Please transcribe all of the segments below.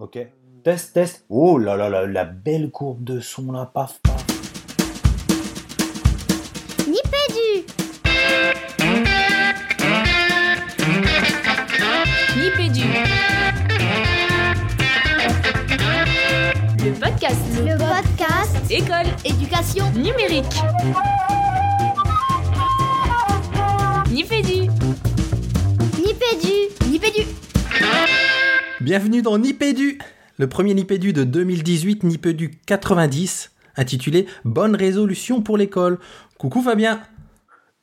Ok. Test, test. Oh là là là, la belle courbe de son là, paf, paf. Nipédu Nipédu. Le podcast. Le podcast École. Éducation Numérique. Nipédu. Bienvenue dans Nipédu, le premier Nipédu de 2018, Nipédu 90, intitulé Bonne résolution pour l'école. Coucou Fabien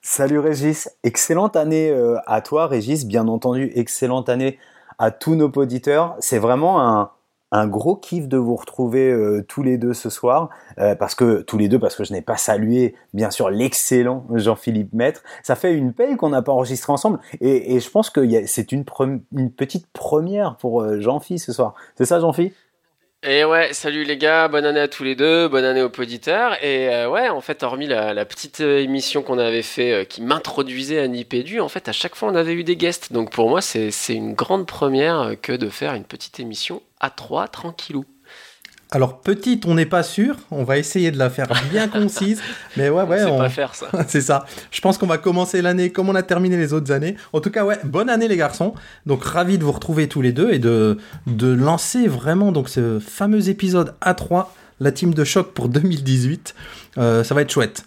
Salut Régis, excellente année euh, à toi Régis, bien entendu, excellente année à tous nos auditeurs. C'est vraiment un, un gros kiff de vous retrouver euh, tous les deux ce soir, euh, parce que tous les deux, parce que je n'ai pas salué bien sûr l'excellent Jean-Philippe Maître. Ça fait une paye qu'on n'a pas enregistré ensemble, et, et je pense que c'est une, une petite première pour euh, Jean-Phi ce soir. C'est ça Jean-Phi? Et ouais, salut les gars, bonne année à tous les deux, bonne année aux auditeurs. Et euh, ouais, en fait, hormis la, petite euh, émission qu'on avait fait euh, qui m'introduisait à Nipédu, en fait, à chaque fois, on avait eu des guests. Donc pour moi, c'est une grande première que de faire une petite émission à trois, tranquillou. Alors petite, on n'est pas sûr, on va essayer de la faire bien concise, mais ouais, ouais, on on- pas faire ça. c'est ça. Je pense qu'on va commencer l'année comme on a terminé les autres années. En tout cas, ouais, bonne année les garçons. Donc ravi de vous retrouver tous les deux et de, de lancer vraiment donc ce fameux épisode A3, la team de choc pour 2018. Euh, ça va être chouette.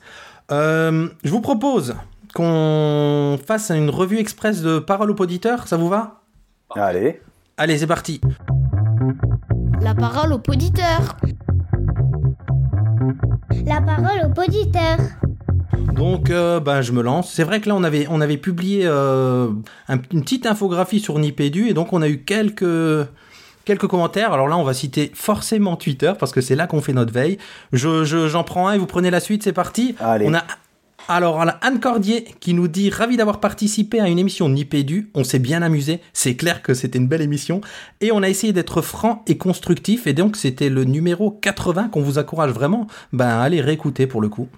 Euh, je vous propose qu'on fasse une revue express de Parole aux auditeurs, ça vous va? Allez, Allez, c'est parti. La parole au poditeur La parole au poditeur Donc, euh, ben, je me lance. C'est vrai que là, on avait, on avait publié euh, un- une petite infographie sur Nipédu et donc on a eu quelques, quelques commentaires. Alors là, on va citer forcément Twitter parce que c'est là qu'on fait notre veille. Je, je- j'en prends un et vous prenez la suite, c'est parti. allez. On a alors Anne Cordier qui nous dit ravi d'avoir participé à une émission Nipédu. On s'est bien amusé. C'est clair que c'était une belle émission et on a essayé d'être franc et constructif et donc c'était le numéro 80 qu'on vous encourage vraiment. Ben allez réécouter pour le coup.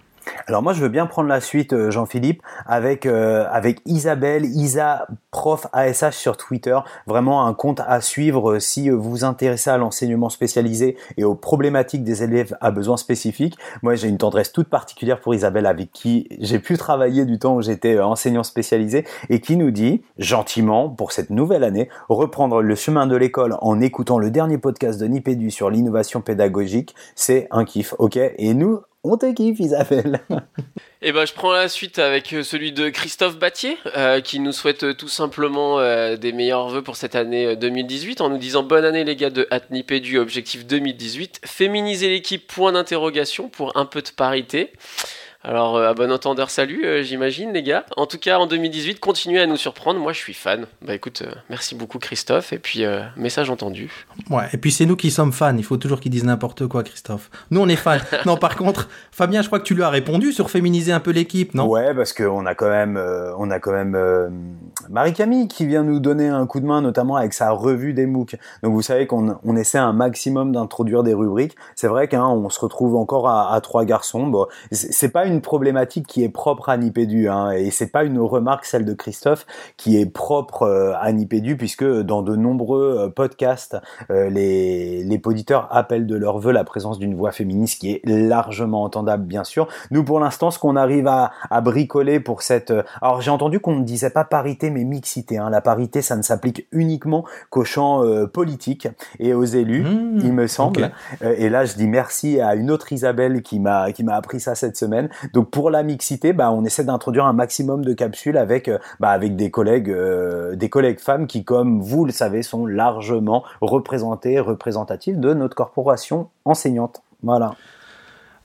Alors moi je veux bien prendre la suite euh, Jean-Philippe avec euh, avec Isabelle. Isa prof ASH sur Twitter, vraiment un compte à suivre euh, si vous vous intéressez à l'enseignement spécialisé et aux problématiques des élèves à besoins spécifiques. Moi j'ai une tendresse toute particulière pour Isabelle avec qui j'ai pu travailler du temps où j'étais enseignant spécialisé et qui nous dit gentiment pour cette nouvelle année reprendre le chemin de l'école en écoutant le dernier podcast de Nipédu sur l'innovation pédagogique, c'est un kiff, ok? Et nous on te kiffe Isabelle. Et ben, je prends la suite avec euh, celui de Christophe Battier, euh, qui nous souhaite euh, tout simplement des meilleurs vœux pour cette année euh, 2018, en nous disant bonne année les gars de Atnipedu, objectif 2018, féminiser l'équipe, point d'interrogation pour un peu de parité. Alors, euh, à bon entendeur, salut, euh, j'imagine, les gars. En tout cas, en 2018, continuez à nous surprendre. Moi, je suis fan. Bah écoute, euh, merci beaucoup, Christophe. Et puis, euh, message entendu. Ouais, et puis c'est nous qui sommes fans. Il faut toujours qu'ils disent n'importe quoi, Christophe. Nous, on est fans. non, par contre, Fabien, je crois que tu lui as répondu sur féminiser un peu l'équipe, non? Ouais, parce qu'on a quand même, euh, on a quand même euh, Marie-Camille qui vient nous donner un coup de main, notamment avec sa revue des MOOC. Donc vous savez qu'on on essaie un maximum d'introduire des rubriques. C'est vrai qu'on se retrouve encore à, à trois garçons. Bon, c'est pas une problématique qui est propre à Nipédu, hein, et c'est pas une remarque celle de Christophe qui est propre euh, à Nipédu, puisque dans de nombreux euh, podcasts, euh, les les auditeurs appellent de leur vœu la présence d'une voix féministe qui est largement entendable, bien sûr. Nous, pour l'instant, ce qu'on arrive à, à bricoler pour cette... Alors, j'ai entendu qu'on ne disait pas parité, mais mixité. Hein. La parité, ça ne s'applique uniquement qu'aux champs euh, politiques et aux élus, Mmh, il me semble. et là, je dis merci à une autre Isabelle qui m'a qui m'a appris ça cette semaine. Donc, pour la mixité, bah, on essaie d'introduire un maximum de capsules avec euh, bah, avec des collègues euh, des collègues femmes qui, comme vous le savez, sont largement représentées, représentatives de notre corporation enseignante. Voilà.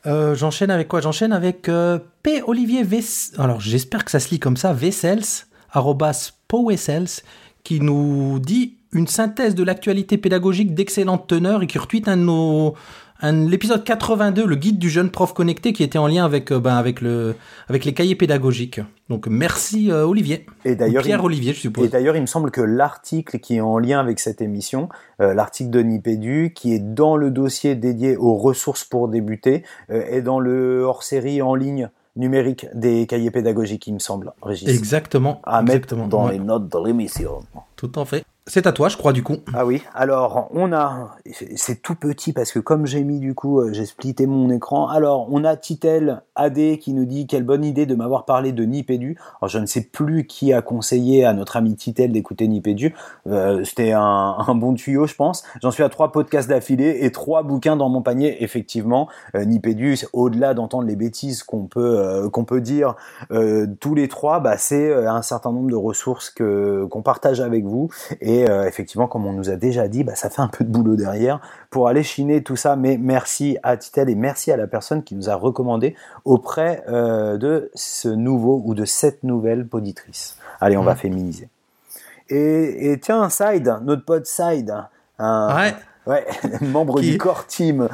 Euh, J'enchaîne avec quoi? J'enchaîne avec euh, P. Olivier Vess... Alors, j'espère que ça se lit comme ça, Vessels, arrobas powessels, qui nous dit une synthèse de l'actualité pédagogique d'excellente teneur et qui retweet un de nos... un- l'épisode 82, le guide du jeune prof connecté, qui était en lien avec, euh, ben, avec, le, avec les cahiers pédagogiques. Donc, merci euh, Olivier. Et d'ailleurs, il- Pierre Olivier, je Et suppose. d'ailleurs, il me semble que l'article qui est en lien avec cette émission, euh, l'article de Nipédu, qui est dans le dossier dédié aux ressources pour débuter, euh, est dans le hors-série en ligne numérique des cahiers pédagogiques, il me semble, Régis. Exactement. À mettre exactement. dans Ouais, les notes de l'émission. Tout en fait. C'est à toi, je crois, du coup. Ah oui, alors on a, c'est tout petit parce que comme j'ai mis du coup, euh, j'ai splitté mon écran. Alors on a Titel AD qui nous dit quelle bonne idée de m'avoir parlé de Nipédu. Alors je ne sais plus qui a conseillé à notre ami Titel d'écouter Nipédu. Euh, C'était un, bon tuyau, je pense. J'en suis à trois podcasts d'affilée et trois bouquins dans mon panier. Effectivement, euh, Nipédu, au-delà d'entendre les bêtises qu'on peut euh, peut dire tous les trois, bah, c'est un certain nombre de ressources qu'on partage avec vous et et euh, effectivement, comme on nous a déjà dit, bah, ça fait un peu de boulot derrière pour aller chiner tout ça. Mais merci à Titel et merci à la personne qui nous a recommandé auprès euh, de ce nouveau ou de cette nouvelle poditrice. Allez, on va mmh. féminiser. Et, et, tiens, Side, notre pote Side, un, ouais. membre du core team.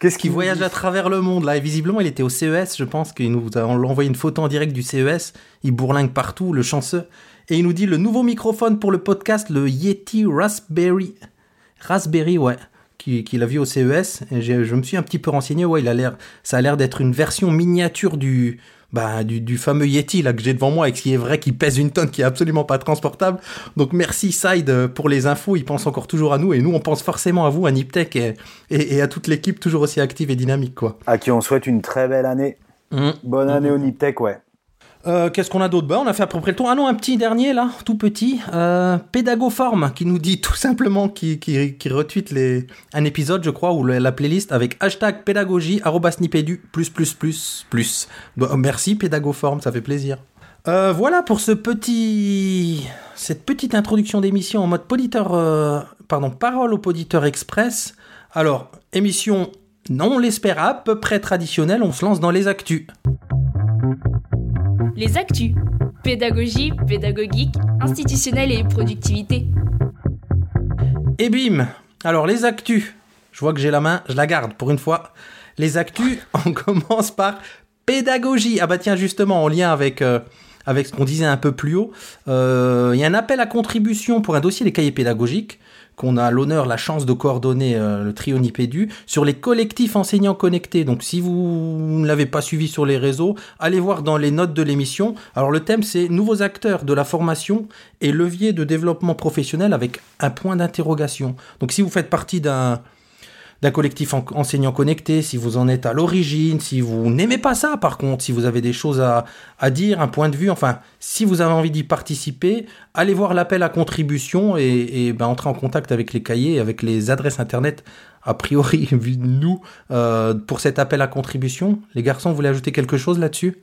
Qu'est-ce qui voyage à travers le monde là Et visiblement, il était au CES, je pense qu'il nous a envoyé une photo en direct du CES. Il bourlingue partout, le chanceux. Et il nous dit le nouveau microphone pour le podcast, le Yeti Raspberry. Raspberry, ouais. Qu'il a vu au CES. Et je me suis un petit peu renseigné. Ouais, il a l'air, ça a l'air d'être une version miniature du, bah, du, du, fameux Yeti là que j'ai devant moi et qui est vrai qui pèse une tonne, qui est absolument pas transportable. Donc merci Side pour les infos. Il pense encore toujours à nous et nous on pense forcément à vous, à Niptech et, et, à toute l'équipe toujours aussi active et dynamique quoi. À qui on souhaite une très belle année. Mmh. Bonne année mmh. au Niptech, ouais. Euh, qu'est-ce qu'on a d'autre? Bah, On a fait à peu près le tour. Ah non, un petit dernier là, tout petit. Euh, Pédagoform qui nous dit tout simplement, qui, qui, qui retweet les, un épisode, je crois, ou la playlist avec hashtag pédagogie, nipedu, plus, plus, plus, plus. Bah, merci Pédagoform, ça fait plaisir. Euh, voilà pour ce petit, cette petite introduction d'émission en mode poditeur, euh, pardon, parole au poditeur express. Alors, émission, non, on l'espère à peu près traditionnelle, on se lance dans les actus les actus. Pédagogie, pédagogique, institutionnelle et productivité. Et bim Alors les actus. Je vois que j'ai la main, je la garde pour une fois. Les actus, on commence par pédagogie. Ah bah tiens, justement, en lien avec, euh, avec ce qu'on disait un peu plus haut, euh, il y a un appel à contribution pour un dossier des cahiers pédagogiques qu'on a l'honneur, la chance de coordonner euh, le trio Nipédu sur les collectifs enseignants connectés. Donc si vous ne l'avez pas suivi sur les réseaux, allez voir dans les notes de l'émission. Alors le thème c'est nouveaux acteurs de la formation et levier de développement professionnel avec un point d'interrogation. Donc si vous faites partie d'un d'un collectif enseignant connecté, si vous en êtes à l'origine, si vous n'aimez pas ça par contre, si vous avez des choses à, à, dire, un point de vue, enfin, si vous avez envie d'y participer, allez voir l'appel à contribution et, et ben, entrez en contact avec les cahiers, avec les adresses internet, a priori, vu nous, euh, pour cet appel à contribution. Les garçons, vous voulez ajouter quelque chose là-dessus?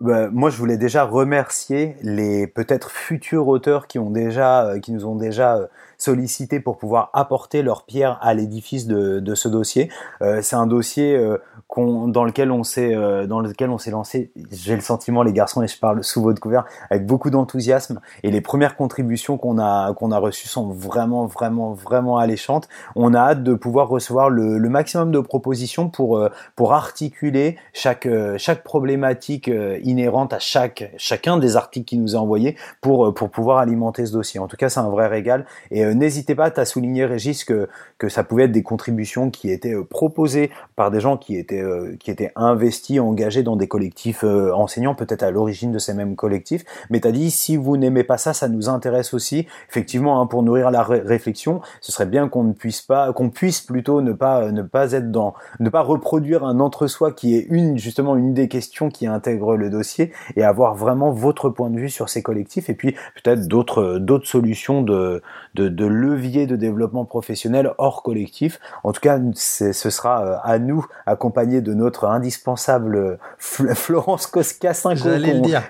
Bah, moi, je voulais déjà remercier les peut-être futurs auteurs qui ont déjà, euh, qui nous ont déjà euh, sollicité pour pouvoir apporter leur pierre à l'édifice de, de, ce dossier. Euh, c'est un dossier euh, dans lequel on s'est euh, dans lequel on s'est lancé. J'ai le sentiment, les garçons, et je parle sous votre couvert, avec beaucoup d'enthousiasme. Et les premières contributions qu'on a qu'on a reçues sont vraiment, vraiment, vraiment alléchantes. On a hâte de pouvoir recevoir le, le maximum de propositions pour euh, pour articuler chaque chaque problématique inhérente à chaque chacun des articles qui nous est envoyé pour pour pouvoir alimenter ce dossier. En tout cas, c'est un vrai régal et euh, n'hésitez pas à souligner, Régis, que, que ça pouvait être des contributions qui étaient euh, proposées par des gens qui étaient, euh, qui étaient investis, engagés dans des collectifs enseignants, peut-être à l'origine de ces mêmes collectifs. Mais tu as dit, si vous n'aimez pas ça, ça nous intéresse aussi. Effectivement, hein, pour nourrir la réflexion, ce serait bien qu'on ne puisse pas, qu'on puisse plutôt ne pas, ne pas être dans, ne pas reproduire un entre-soi qui est une, justement, une des questions qui intègre le dossier et avoir vraiment votre point de vue sur ces collectifs et puis peut-être d'autres, d'autres solutions de, de, de levier de développement professionnel hors collectif. En tout cas, ce sera euh, à nous, accompagnés de notre indispensable euh, Florence Cassinco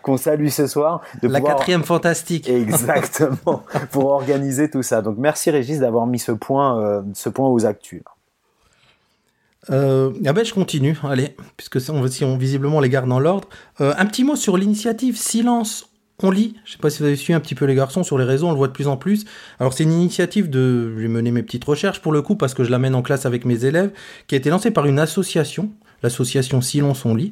qu'on salue ce soir. De La quatrième fantastique. Exactement, pour organiser tout ça. Donc merci Régis d'avoir mis ce point, euh, ce point aux actus. Euh, ah ben je continue, allez, puisque on, si on visiblement les garde dans l'ordre. un petit mot sur l'initiative Silence on lit. Je sais pas si vous avez suivi un petit peu les garçons sur les réseaux, on le voit de plus en plus. Alors c'est une initiative de, j'ai mené mes petites recherches pour le coup parce que je l'amène en classe avec mes élèves, qui a été lancée par une association, l'association Silon son lit.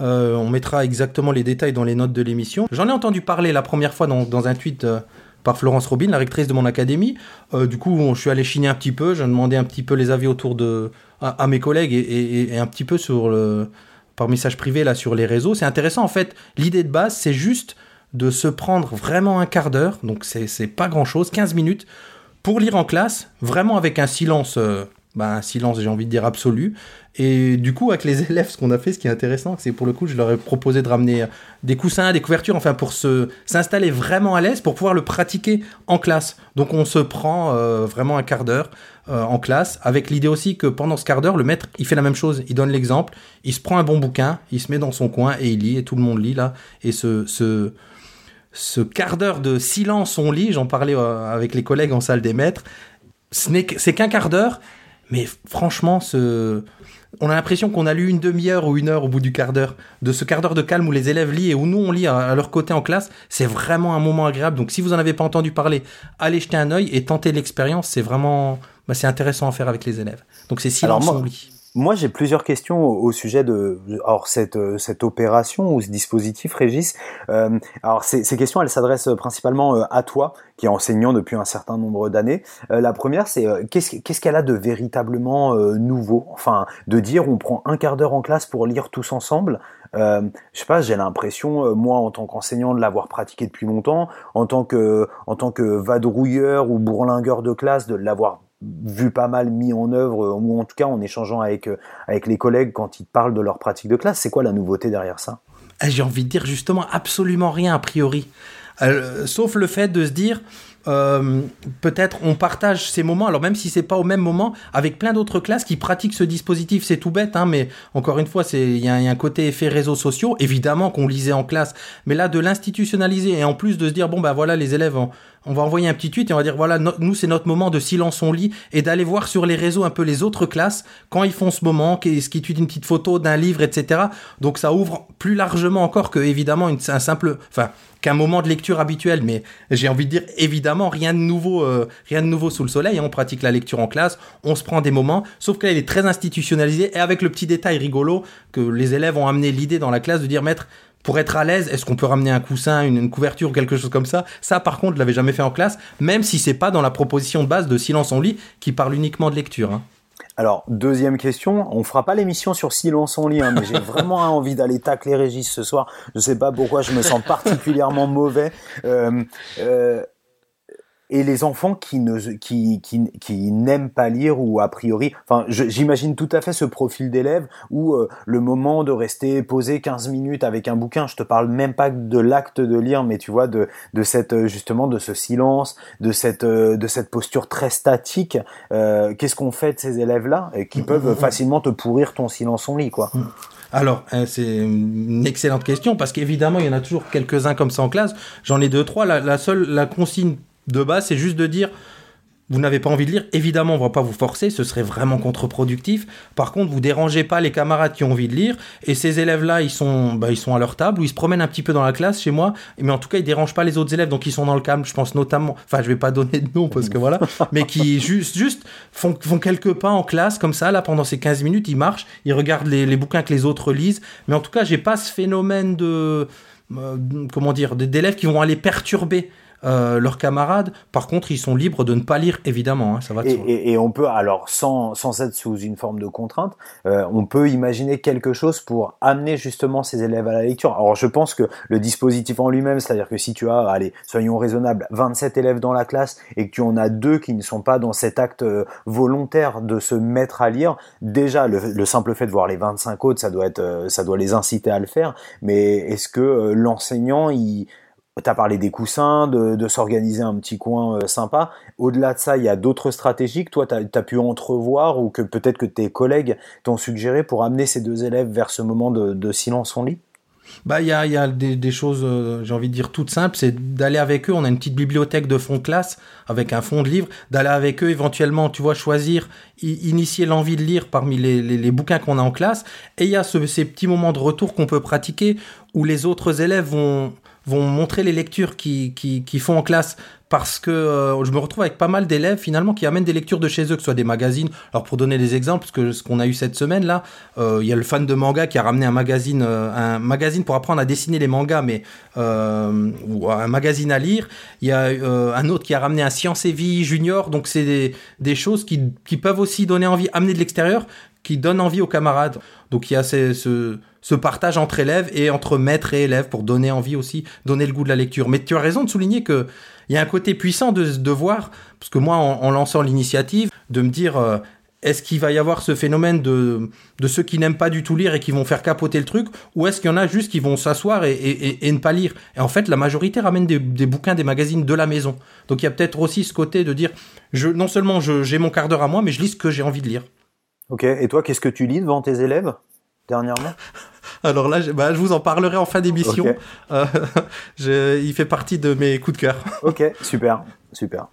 Euh, on mettra exactement les détails dans les notes de l'émission. J'en ai entendu parler la première fois dans, un tweet. Euh, par Florence Robin, la rectrice de mon académie. Euh, du coup, je suis allé chiner un petit peu, j'ai demandé un petit peu les avis autour de à, mes collègues et, et, un petit peu sur le par message privé là sur les réseaux. C'est intéressant en fait. L'idée de base, c'est juste de se prendre vraiment un quart d'heure, donc c'est pas grand chose, 15 minutes, pour lire en classe, vraiment avec un silence, euh, bah, un silence j'ai envie de dire absolu. Et du coup, avec les élèves, ce qu'on a fait, ce qui est intéressant, c'est pour le coup, je leur ai proposé de ramener des coussins, des couvertures, enfin pour se s'installer vraiment à l'aise, pour pouvoir le pratiquer en classe. Donc on se prend euh, vraiment un quart d'heure euh, en classe, avec l'idée aussi que pendant ce quart d'heure, le maître, il fait la même chose, il donne l'exemple, il se prend un bon bouquin, il se met dans son coin et il lit, et tout le monde lit là, et ce, ce ce quart d'heure de silence on lit, j'en parlais euh, avec les collègues en salle des maîtres, c'est qu'un quart d'heure, mais franchement, ce... on a l'impression qu'on a lu une demi-heure ou une heure au bout du quart d'heure. De ce quart d'heure de calme où les élèves lisent et où nous on lit à, leur côté en classe, c'est vraiment un moment agréable. Donc si vous en avez pas entendu parler, allez jeter un œil et tentez l'expérience. C'est vraiment, bah, c'est intéressant à faire avec les élèves. Donc c'est silence on lit. Moi, j'ai plusieurs questions au, sujet de alors cette euh, cette opération ou ce dispositif, Régis. Euh, alors ces, ces questions, elles s'adressent principalement euh, à toi, qui est enseignant depuis un certain nombre d'années. Euh, la première, c'est qu'est-ce qu'est-ce qu'elle a de véritablement nouveau? Enfin, de dire on prend un quart d'heure en classe pour lire tous ensemble. Euh, je sais pas, j'ai l'impression, moi, en tant qu'enseignant, de l'avoir pratiqué depuis longtemps, en tant que en tant que vadrouilleur ou bourlingueur de classe, de l'avoir vu pas mal mis en œuvre, ou en tout cas en échangeant avec, euh, avec les collègues quand ils parlent de leur pratique de classe. C'est quoi la nouveauté derrière ça? Eh, J'ai envie de dire justement absolument rien a priori. Euh, sauf le fait de se dire, euh, peut-être on partage ces moments, alors même si c'est pas au même moment, avec plein d'autres classes qui pratiquent ce dispositif. C'est tout bête, hein, mais encore une fois, il y, a un côté effet réseaux sociaux, évidemment qu'on lisait en classe, mais là de l'institutionnaliser et en plus de se dire bon ben voilà les élèves, on, va envoyer un petit tweet et on va dire voilà nous c'est notre moment de silence on lit et d'aller voir sur les réseaux un peu les autres classes quand ils font ce moment, qu'est-ce qu'ils tweetent une petite photo d'un livre, etc. Donc ça ouvre plus largement encore que évidemment une, un simple, enfin qu'un moment de lecture habituel, mais j'ai envie de dire évidemment rien de nouveau, euh, rien de nouveau sous le soleil. Hein. On pratique la lecture en classe, on se prend des moments, sauf qu'elle est très institutionnalisée et avec le petit détail rigolo que les élèves ont amené l'idée dans la classe de dire maître. Pour être à l'aise, est-ce qu'on peut ramener un coussin, une, couverture ou quelque chose comme ça? Ça, par contre, je l'avais jamais fait en classe, même si c'est pas dans la proposition de base de silence en lit qui parle uniquement de lecture. Hein. Alors, deuxième question, on fera pas l'émission sur silence en lit, hein, mais j'ai vraiment envie d'aller tacler Régis ce soir. Je sais pas pourquoi, je me sens particulièrement mauvais. Euh, euh, et les enfants qui ne qui qui, qui n'aiment pas lire ou a priori enfin j'imagine tout à fait ce profil d'élève où euh, le moment de rester posé 15 minutes avec un bouquin je te parle même pas de l'acte de lire mais tu vois de de cette euh, justement de ce silence de cette euh, de cette posture très statique qu'est-ce qu'on fait de ces élèves là et qui peuvent facilement te pourrir ton silence en lit quoi alors, hein, c'est une excellente question parce qu'évidemment, il y en a toujours quelques-uns comme ça en classe. J'en ai deux, trois. La, la seule, la consigne de base, c'est juste de dire vous n'avez pas envie de lire, évidemment, on va pas vous forcer, ce serait vraiment contre-productif. Par contre, vous dérangez pas les camarades qui ont envie de lire, et ces élèves-là, ils sont, bah, ils sont à leur table, ou ils se promènent un petit peu dans la classe chez moi, mais en tout cas, ils dérangent pas les autres élèves, donc ils sont dans le calme. Je pense notamment, enfin, je vais pas donner de nom parce que voilà, mais qui juste, juste font, font quelques pas en classe comme ça, là, pendant ces 15 minutes, ils marchent, ils regardent les, les bouquins que les autres lisent, mais en tout cas, j'ai pas ce phénomène de, euh, comment dire, d'élèves qui vont aller perturber euh, leurs camarades. Par contre, ils sont libres de ne pas lire, évidemment. Hein, ça va et, et, on peut, alors sans, sans être sous une forme de contrainte, euh, on peut imaginer quelque chose pour amener justement ces élèves à la lecture. Alors je pense que le dispositif en lui-même, c'est-à-dire que si tu as, allez, soyons raisonnables, 27 élèves dans la classe et que tu en as deux qui ne sont pas dans cet acte euh, volontaire de se mettre à lire, déjà le, le simple fait de voir les 25 autres, ça doit être, ça doit les inciter à le faire. Mais est-ce que l'enseignant, il tu as parlé des coussins, de, s'organiser un petit coin euh, sympa. Au-delà de ça, il y a d'autres stratégies que toi, tu as, pu entrevoir ou que peut-être que tes collègues t'ont suggéré pour amener ces deux élèves vers ce moment de, silence en lit? Bah, il y a, des, choses, euh, j'ai envie de dire, toutes simples. C'est d'aller avec eux. On a une petite bibliothèque de fond de classe avec un fond de livres. D'aller avec eux, éventuellement, tu vois, choisir, initier l'envie de lire parmi les, bouquins qu'on a en classe. Et il y a ce, ces petits moments de retour qu'on peut pratiquer où les autres élèves vont, vont montrer les lectures qu'ils qui, qui font en classe parce que euh, je me retrouve avec pas mal d'élèves finalement qui amènent des lectures de chez eux, que ce soit des magazines. Alors pour donner des exemples, parce que ce qu'on a eu cette semaine là, euh, il y a le fan de manga qui a ramené un magazine, euh, un magazine pour apprendre à dessiner les mangas, mais ou un magazine à lire. Il y a un autre qui a ramené un Science et Vie Junior, donc c'est des, des, choses qui, qui peuvent aussi donner envie, amener de l'extérieur, qui donnent envie aux camarades. Donc il y a ce, ce, ce, partage entre élèves et entre maîtres et élèves pour donner envie aussi, donner le goût de la lecture. Mais tu as raison de souligner que il y a un côté puissant de, de voir, parce que moi, en, lançant l'initiative, de me dire, euh, est-ce qu'il va y avoir ce phénomène de, ceux qui n'aiment pas du tout lire et qui vont faire capoter le truc, ou est-ce qu'il y en a juste qui vont s'asseoir et, ne pas lire? Et en fait, la majorité ramène des, bouquins, des magazines de la maison. Donc il y a peut-être aussi ce côté de dire, non seulement j'ai mon quart d'heure à moi, mais je lis ce que j'ai envie de lire. Ok, et toi, qu'est-ce que tu lis devant tes élèves dernièrement? Alors là, je, bah, je vous en parlerai en fin d'émission. Okay. Euh, il fait partie de mes coups de cœur. Ok, super, super.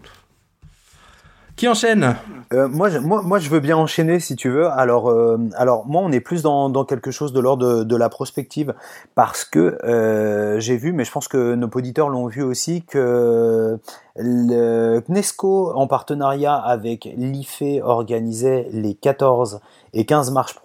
Qui enchaîne? Euh, moi, je, veux bien enchaîner si tu veux. Alors, euh, moi, on est plus dans, quelque chose de l'ordre de, la prospective parce que euh, j'ai vu, mais je pense que nos auditeurs l'ont vu aussi, que le CNESCO, en partenariat avec l'IFE, organisait les 14 et 15 mars,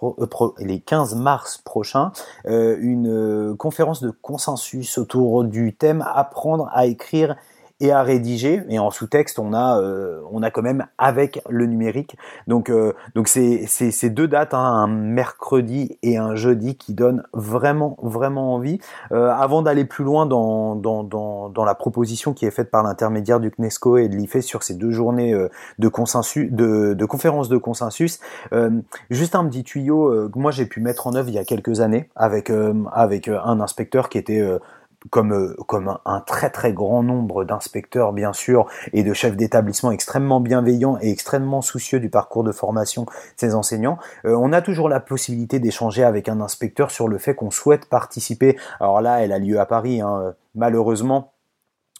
les 15 mars prochains une conférence de consensus autour du thème apprendre à écrire et à rédiger. Et en sous-texte on a euh, on a quand même avec le numérique. Donc euh, donc c'est ces deux dates hein, un mercredi et un jeudi qui donnent vraiment vraiment envie. Euh, avant d'aller plus loin dans, dans dans dans la proposition qui est faite par l'intermédiaire du CNESCO et de l'IFE sur ces deux journées euh, de consensus de de conférences de consensus euh, juste un petit tuyau que moi j'ai pu mettre en œuvre il y a quelques années avec avec un inspecteur qui était comme, euh, comme un, très très grand nombre d'inspecteurs bien sûr et de chefs d'établissement extrêmement bienveillants et extrêmement soucieux du parcours de formation de ces enseignants, euh, on a toujours la possibilité d'échanger avec un inspecteur sur le fait qu'on souhaite participer. Alors là, elle a lieu à Paris, hein, malheureusement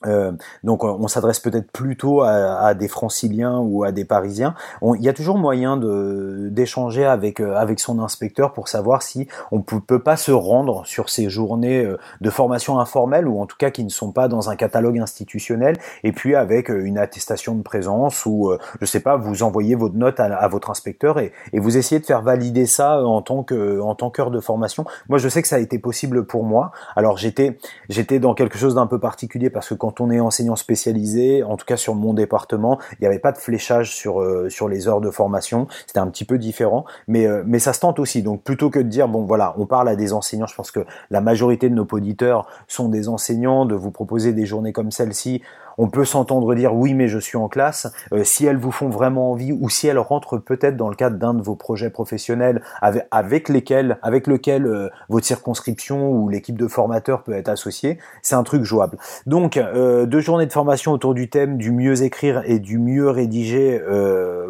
euh, donc on s'adresse peut-être plutôt à, à, des franciliens ou à des parisiens. il y a toujours moyen d'échanger avec euh, avec son inspecteur pour savoir si on peut, peut, pas se rendre sur ces journées euh, de formation informelle ou en tout cas qui ne sont pas dans un catalogue institutionnel et puis avec euh, une attestation de présence ou je sais pas vous envoyez votre note à, à votre inspecteur et, et, vous essayez de faire valider ça en tant que en tant qu'heure de formation. Moi je sais que ça a été possible pour moi. Alors j'étais j'étais dans quelque chose d'un peu particulier parce que quand on est enseignant spécialisé, en tout cas sur mon département, il n'y avait pas de fléchage sur euh, sur les heures de formation. C'était un petit peu différent, mais euh, mais ça se tente aussi. Donc plutôt que de dire bon voilà, on parle à des enseignants, je pense que la majorité de nos auditeurs sont des enseignants, de vous proposer des journées comme celle-ci on peut s'entendre dire oui mais je suis en classe. Euh, si elles vous font vraiment envie ou si elles rentrent peut-être dans le cadre d'un de vos projets professionnels avec, lesquels, avec lequel euh, votre circonscription ou l'équipe de formateurs peut être associée, c'est un truc jouable. Donc euh, deux journées de formation autour du thème du mieux écrire et du mieux rédiger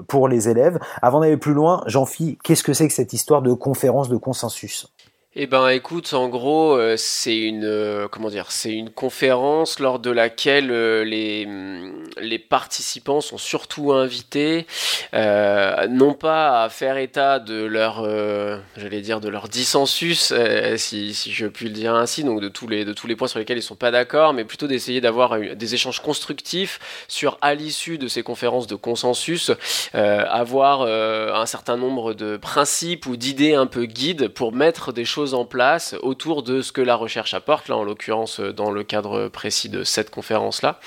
pour les élèves. Avant d'aller plus loin, Jean-Phi, qu'est-ce que c'est que cette histoire de conférence de consensus? Eh ben, écoute, en gros, euh, c'est une euh, comment dire, c'est une conférence lors de laquelle euh, les mm, les participants sont surtout invités, non pas à faire état de leur, j'allais dire, de leur dissensus, si, si je puis le dire ainsi, donc de tous les de tous les points sur lesquels ils sont pas d'accord, mais plutôt d'essayer d'avoir des échanges constructifs sur à l'issue de ces conférences de consensus, avoir un certain nombre de principes ou d'idées un peu guides pour mettre des choses en place autour de ce que la recherche apporte, là en l'occurrence euh, dans le cadre précis de cette conférence-là.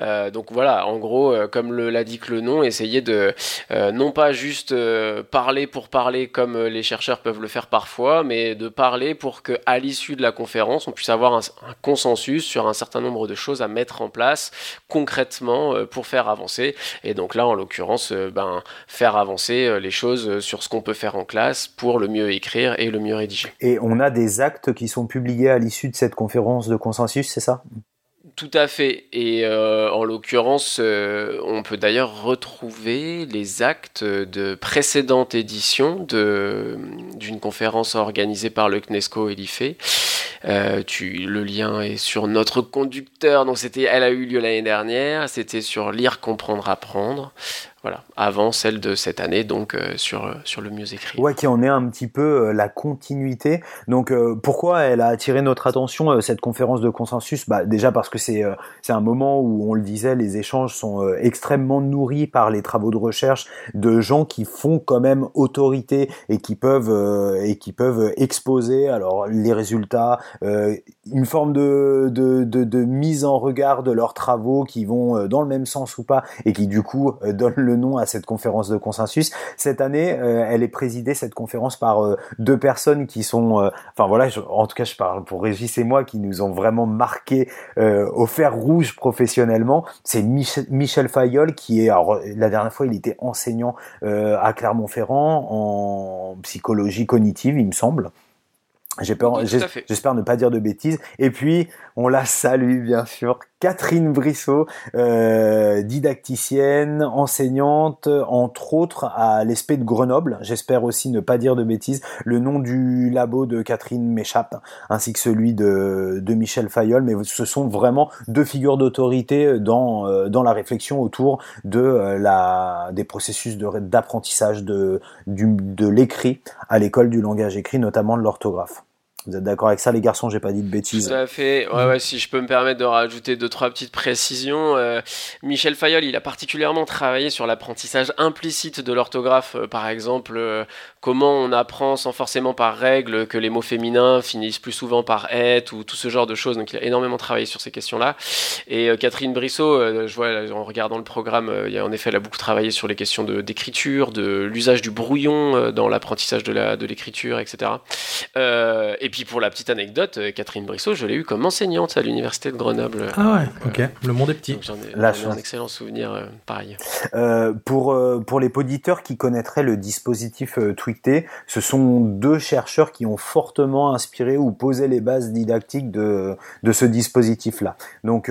Euh, donc voilà, en gros, euh, comme l'indique le, le nom, essayer de non pas juste parler pour parler comme les chercheurs peuvent le faire parfois, mais de parler pour que à l'issue de la conférence, on puisse avoir un, consensus sur un certain nombre de choses à mettre en place concrètement pour faire avancer. Et donc là, en l'occurrence, ben, faire avancer les choses sur ce qu'on peut faire en classe pour le mieux écrire et le mieux rédiger. On a des actes qui sont publiés à l'issue de cette conférence de consensus, c'est ça? Tout à fait. Et euh, en l'occurrence, euh, on peut d'ailleurs retrouver les actes de précédente édition d'une conférence organisée par le CNESCO et l'IFE. Euh, le lien est sur notre conducteur. Donc c'était, elle a eu lieu l'année dernière. C'était sur lire, comprendre, apprendre. voilà, avant celle de cette année, donc sur, sur le mieux écrit. Ouais, qui en est un petit peu la continuité. Donc pourquoi elle a attiré notre attention cette conférence de consensus? Bah, Déjà parce que c'est c'est un moment où, on le disait, les échanges sont extrêmement nourris par les travaux de recherche de gens qui font quand même autorité et qui peuvent et qui peuvent exposer alors les résultats, une forme de, de, de, de, mise en regard de leurs travaux qui vont euh, dans le même sens ou pas et qui du coup euh, donnent le nom à cette conférence de consensus. Cette année, euh, elle est présidée cette conférence par deux personnes qui sont, enfin voilà, en tout cas je parle pour Régis et moi qui nous ont vraiment marqué au fer rouge professionnellement. C'est Michel, Michel Fayol qui est, alors, la dernière fois il était enseignant à Clermont-Ferrand en psychologie cognitive, il me semble. J'espère ne pas dire de bêtises. Et puis, on la salue bien sûr, Catherine Brissot, euh, didacticienne, enseignante, entre autres à l'ESP de Grenoble. J'espère aussi ne pas dire de bêtises. Le nom du labo de Catherine m'échappe, ainsi que celui de, Michel Fayol. Mais ce sont vraiment deux figures d'autorité dans euh, dans la réflexion autour de euh, la des processus d'apprentissage de de l'écrit à l'école du langage écrit, notamment de l'orthographe. Vous êtes d'accord avec ça, les garçons J'ai pas dit de bêtises. Tout à fait. Ouais, ouais, si je peux me permettre de rajouter deux, trois petites précisions. Euh, Michel Fayol, il a particulièrement travaillé sur l'apprentissage implicite de l'orthographe. Euh, par exemple, euh, comment on apprend sans forcément par règle que les mots féminins finissent plus souvent par être ou tout ce genre de choses. Donc, il a énormément travaillé sur ces questions-là. Et Catherine Brissot, je vois en regardant le programme, il a, en effet, elle a beaucoup travaillé sur les questions d'écriture, de, l'usage du brouillon dans l'apprentissage de l'écriture, de etc. et puis pour la petite anecdote, euh, Catherine Brissot, je l'ai eu comme enseignante à l'université de Grenoble. Ah ouais, ok. Euh, le monde est petit. J'en ai, un excellent souvenir euh, pareil. pour pour les auditeurs qui connaîtraient le dispositif tweeté, ce sont deux chercheurs qui ont fortement inspiré ou posé les bases didactiques de de ce dispositif-là. Donc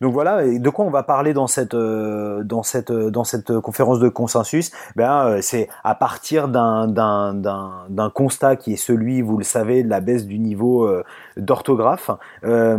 donc voilà. De quoi on va parler dans cette dans cette dans cette conférence de consensus? Ben c'est à partir d'un d'un d'un constat qui est celui, vous le savez, la baisse du niveau euh, d'orthographe, euh,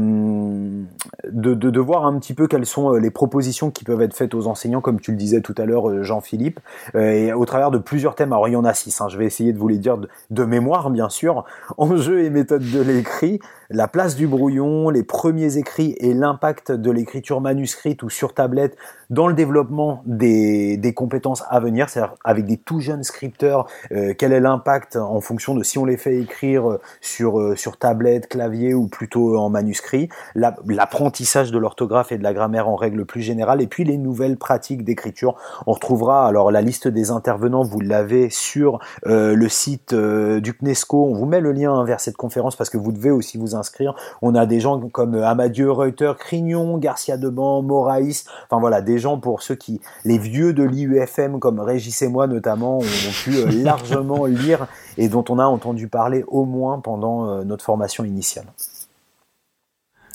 de, de, voir un petit peu quelles sont euh, les propositions qui peuvent être faites aux enseignants, comme tu le disais tout à l'heure, Jean-Philippe, et au travers de plusieurs thèmes. Alors il y en a six, hein, je vais essayer de vous les dire de, mémoire, bien sûr. Enjeux et méthodes de l'écrit, la place du brouillon, les premiers écrits et l'impact de l'écriture manuscrite ou sur tablette dans le développement des, des compétences à venir, c'est-à-dire avec des tout jeunes scripteurs, quel est l'impact en fonction de si on les fait écrire sur, euh, sur tablette, clavier ou plutôt en manuscrit, l'apprentissage de l'orthographe et de la grammaire en règle plus générale, et puis les nouvelles pratiques d'écriture. On retrouvera alors la liste des intervenants, vous l'avez sur euh, le site euh, du CNESCO, on vous met le lien vers cette conférence parce que vous devez aussi vous inscrire. On a des gens comme Amadieu Reuter, Crignon, Garcia Deban, Moraïs, enfin voilà, des gens pour ceux qui, les vieux de l'IUFM comme Régis et moi notamment, ont pu largement lire et dont on a entendu parler au moins pendant euh, notre formation initiale.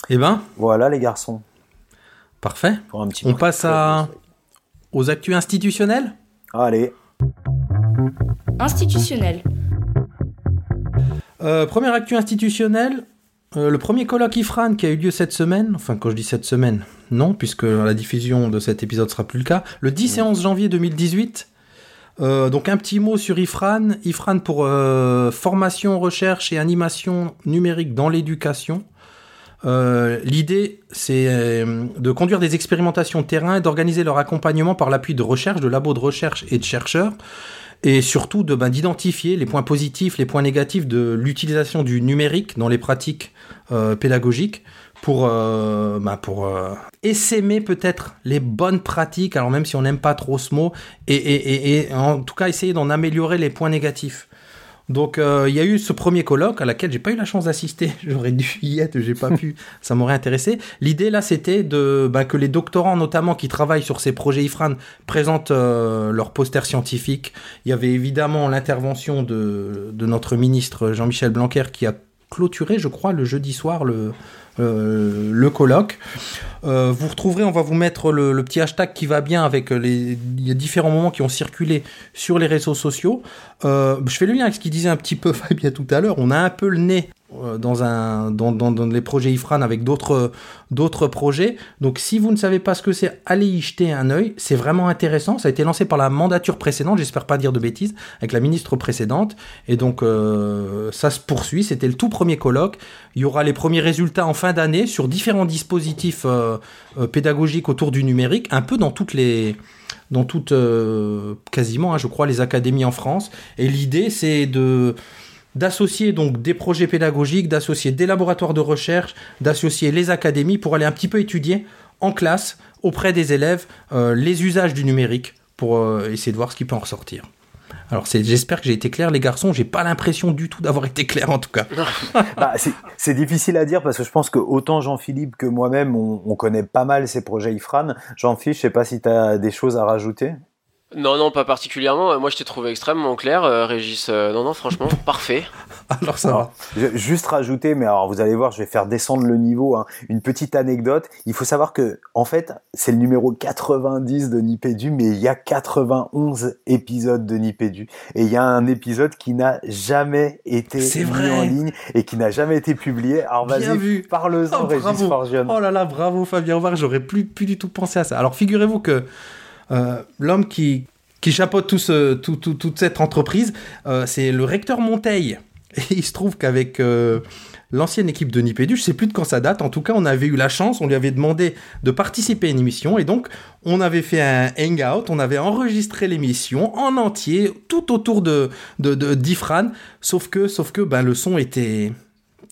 Eh ben. Voilà les garçons. Parfait. on passe à... aux actus institutionnels? Allez. Institutionnel. Euh, première actu institutionnelle, euh, le premier colloque IFRAN qui a eu lieu cette semaine, enfin quand je dis cette semaine, non, puisque la diffusion de cet épisode sera plus le cas, le 10 et 11 janvier 2018, euh, donc un petit mot sur IFRAN. IFRAN pour euh, formation, recherche et animation numérique dans l'éducation. L'idée, c'est de conduire des expérimentations terrain et d'organiser leur accompagnement par l'appui de recherche, de labos de recherche et de chercheurs, et surtout ben, d'identifier les points positifs, les points négatifs de l'utilisation du numérique dans les pratiques pédagogiques pour, euh, pour euh, essaimer peut-être les bonnes pratiques, alors même si on n'aime pas trop ce mot, et, en tout cas essayer d'en améliorer les points négatifs. Donc euh, il y a eu ce premier colloque à laquelle j'ai pas eu la chance d'assister, j'aurais dû y être, j'ai pas pu, ça m'aurait intéressé. L'idée là c'était de bah, que les doctorants notamment qui travaillent sur ces projets IFRAN présentent euh, leurs posters scientifiques. Il y avait évidemment l'intervention de, de notre ministre Jean-Michel Blanquer qui a clôturé, je crois, le jeudi soir le, le colloque. vous retrouverez, on va vous mettre le, le, petit hashtag qui va bien avec les, les différents moments qui ont circulé sur les réseaux sociaux. Je fais le lien avec ce qu'il disait un petit peu Fabien tout à l'heure. On a un peu le nez euh, dans, les projets IFRAN avec d'autres, d'autres projets. Donc si vous ne savez pas ce que c'est, allez y jeter un œil. C'est vraiment intéressant. Ça a été lancé par la mandature précédente, j'espère pas dire de bêtises, avec la ministre précédente. Et donc euh, ça se poursuit. C'était le tout premier colloque. Il y aura les premiers résultats en fin d'année sur différents dispositifs euh, pédagogiques autour du numérique, un peu dans toutes les dans toutes quasiment, hein, je crois, les académies en France. Et l'idée, c'est d'associer donc des projets pédagogiques, d'associer des laboratoires de recherche, d'associer les académies pour aller un petit peu étudier en classe auprès des élèves euh, les usages du numérique pour euh, essayer de voir ce qui peut en ressortir. Alors j'espère que j'ai été clair les garçons, j'ai pas l'impression du tout d'avoir été clair en tout cas. bah, c'est difficile à dire parce que je pense que autant Jean-Philippe que moi-même on, on, connaît pas mal ces projets IFRAN. Jean-Philippe, je sais pas si tu as des choses à rajouter. Non, non, pas particulièrement. Moi, je t'ai trouvé extrêmement clair, euh, Régis. Euh, non, non, franchement, parfait. Alors, ça va. juste rajouter, mais alors, vous allez voir, je vais faire descendre le niveau. Hein. Une petite anecdote. Il faut savoir que, en fait, c'est le numéro 90 de Nipédu, mais il y a 91 épisodes de Nipédu. Et il y a un épisode qui n'a jamais été mis en ligne et qui n'a jamais été publié. Alors, vas-y, parle-en, oh, Régis Forgione. Oh là là, bravo, Fabien Ovar. J'aurais plus, plus du tout pensé à ça. Alors, figurez-vous que euh, l'homme qui, qui chapeaute tout ce, tout, toute cette entreprise, euh, c'est le recteur Monteil. Et il se trouve qu'avec euh, l'ancienne équipe de Nipédu, je sais plus de quand ça date, en tout cas on avait eu la chance, on lui avait demandé de participer à une émission, et donc on avait fait un hangout, on avait enregistré l'émission en entier, tout autour de, de, de d'Ifran, sauf que, sauf que ben, le son était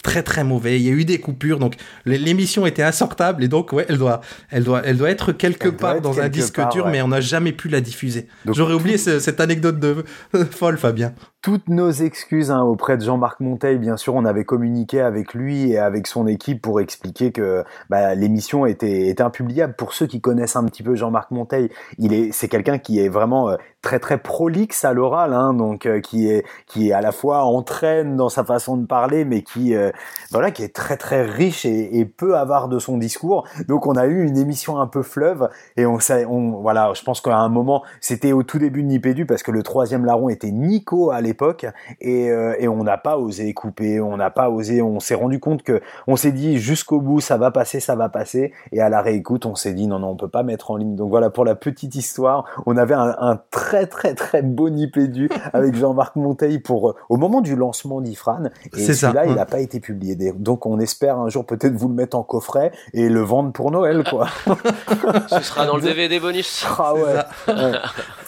très très mauvais. Il y a eu des coupures, donc l'émission était insortable et donc ouais, elle doit, elle doit, elle doit être quelque part dans un disque dur, mais on n'a jamais pu la diffuser. J'aurais oublié cette anecdote de folle, Fabien toutes nos excuses hein, auprès de Jean-Marc Monteil. Bien sûr, on avait communiqué avec lui et avec son équipe pour expliquer que bah, l'émission était, était impubliable. Pour ceux qui connaissent un petit peu Jean-Marc Monteil, il est, c'est quelqu'un qui est vraiment euh, très très prolixe à l'oral, hein, donc euh, qui est qui est à la fois entraîne dans sa façon de parler, mais qui euh, voilà qui est très très riche et, et, peu avare de son discours. Donc on a eu une émission un peu fleuve et on, on voilà, je pense qu'à un moment c'était au tout début de Nipédu parce que le troisième larron était Nico à l'époque et, euh, et on n'a pas osé couper, on n'a pas osé, on s'est rendu compte que on s'est dit jusqu'au bout ça va passer, ça va passer et à la réécoute on s'est dit non non on peut pas mettre en ligne. Donc voilà pour la petite histoire, on avait un, un très très très beau nipédu avec Jean-Marc Monteil pour au moment du lancement d'Ifran et celui-là il n'a pas été publié. Donc on espère un jour peut-être vous le mettre en coffret et le vendre pour Noël quoi. Ce sera dans le DVD bonus. Ah ouais.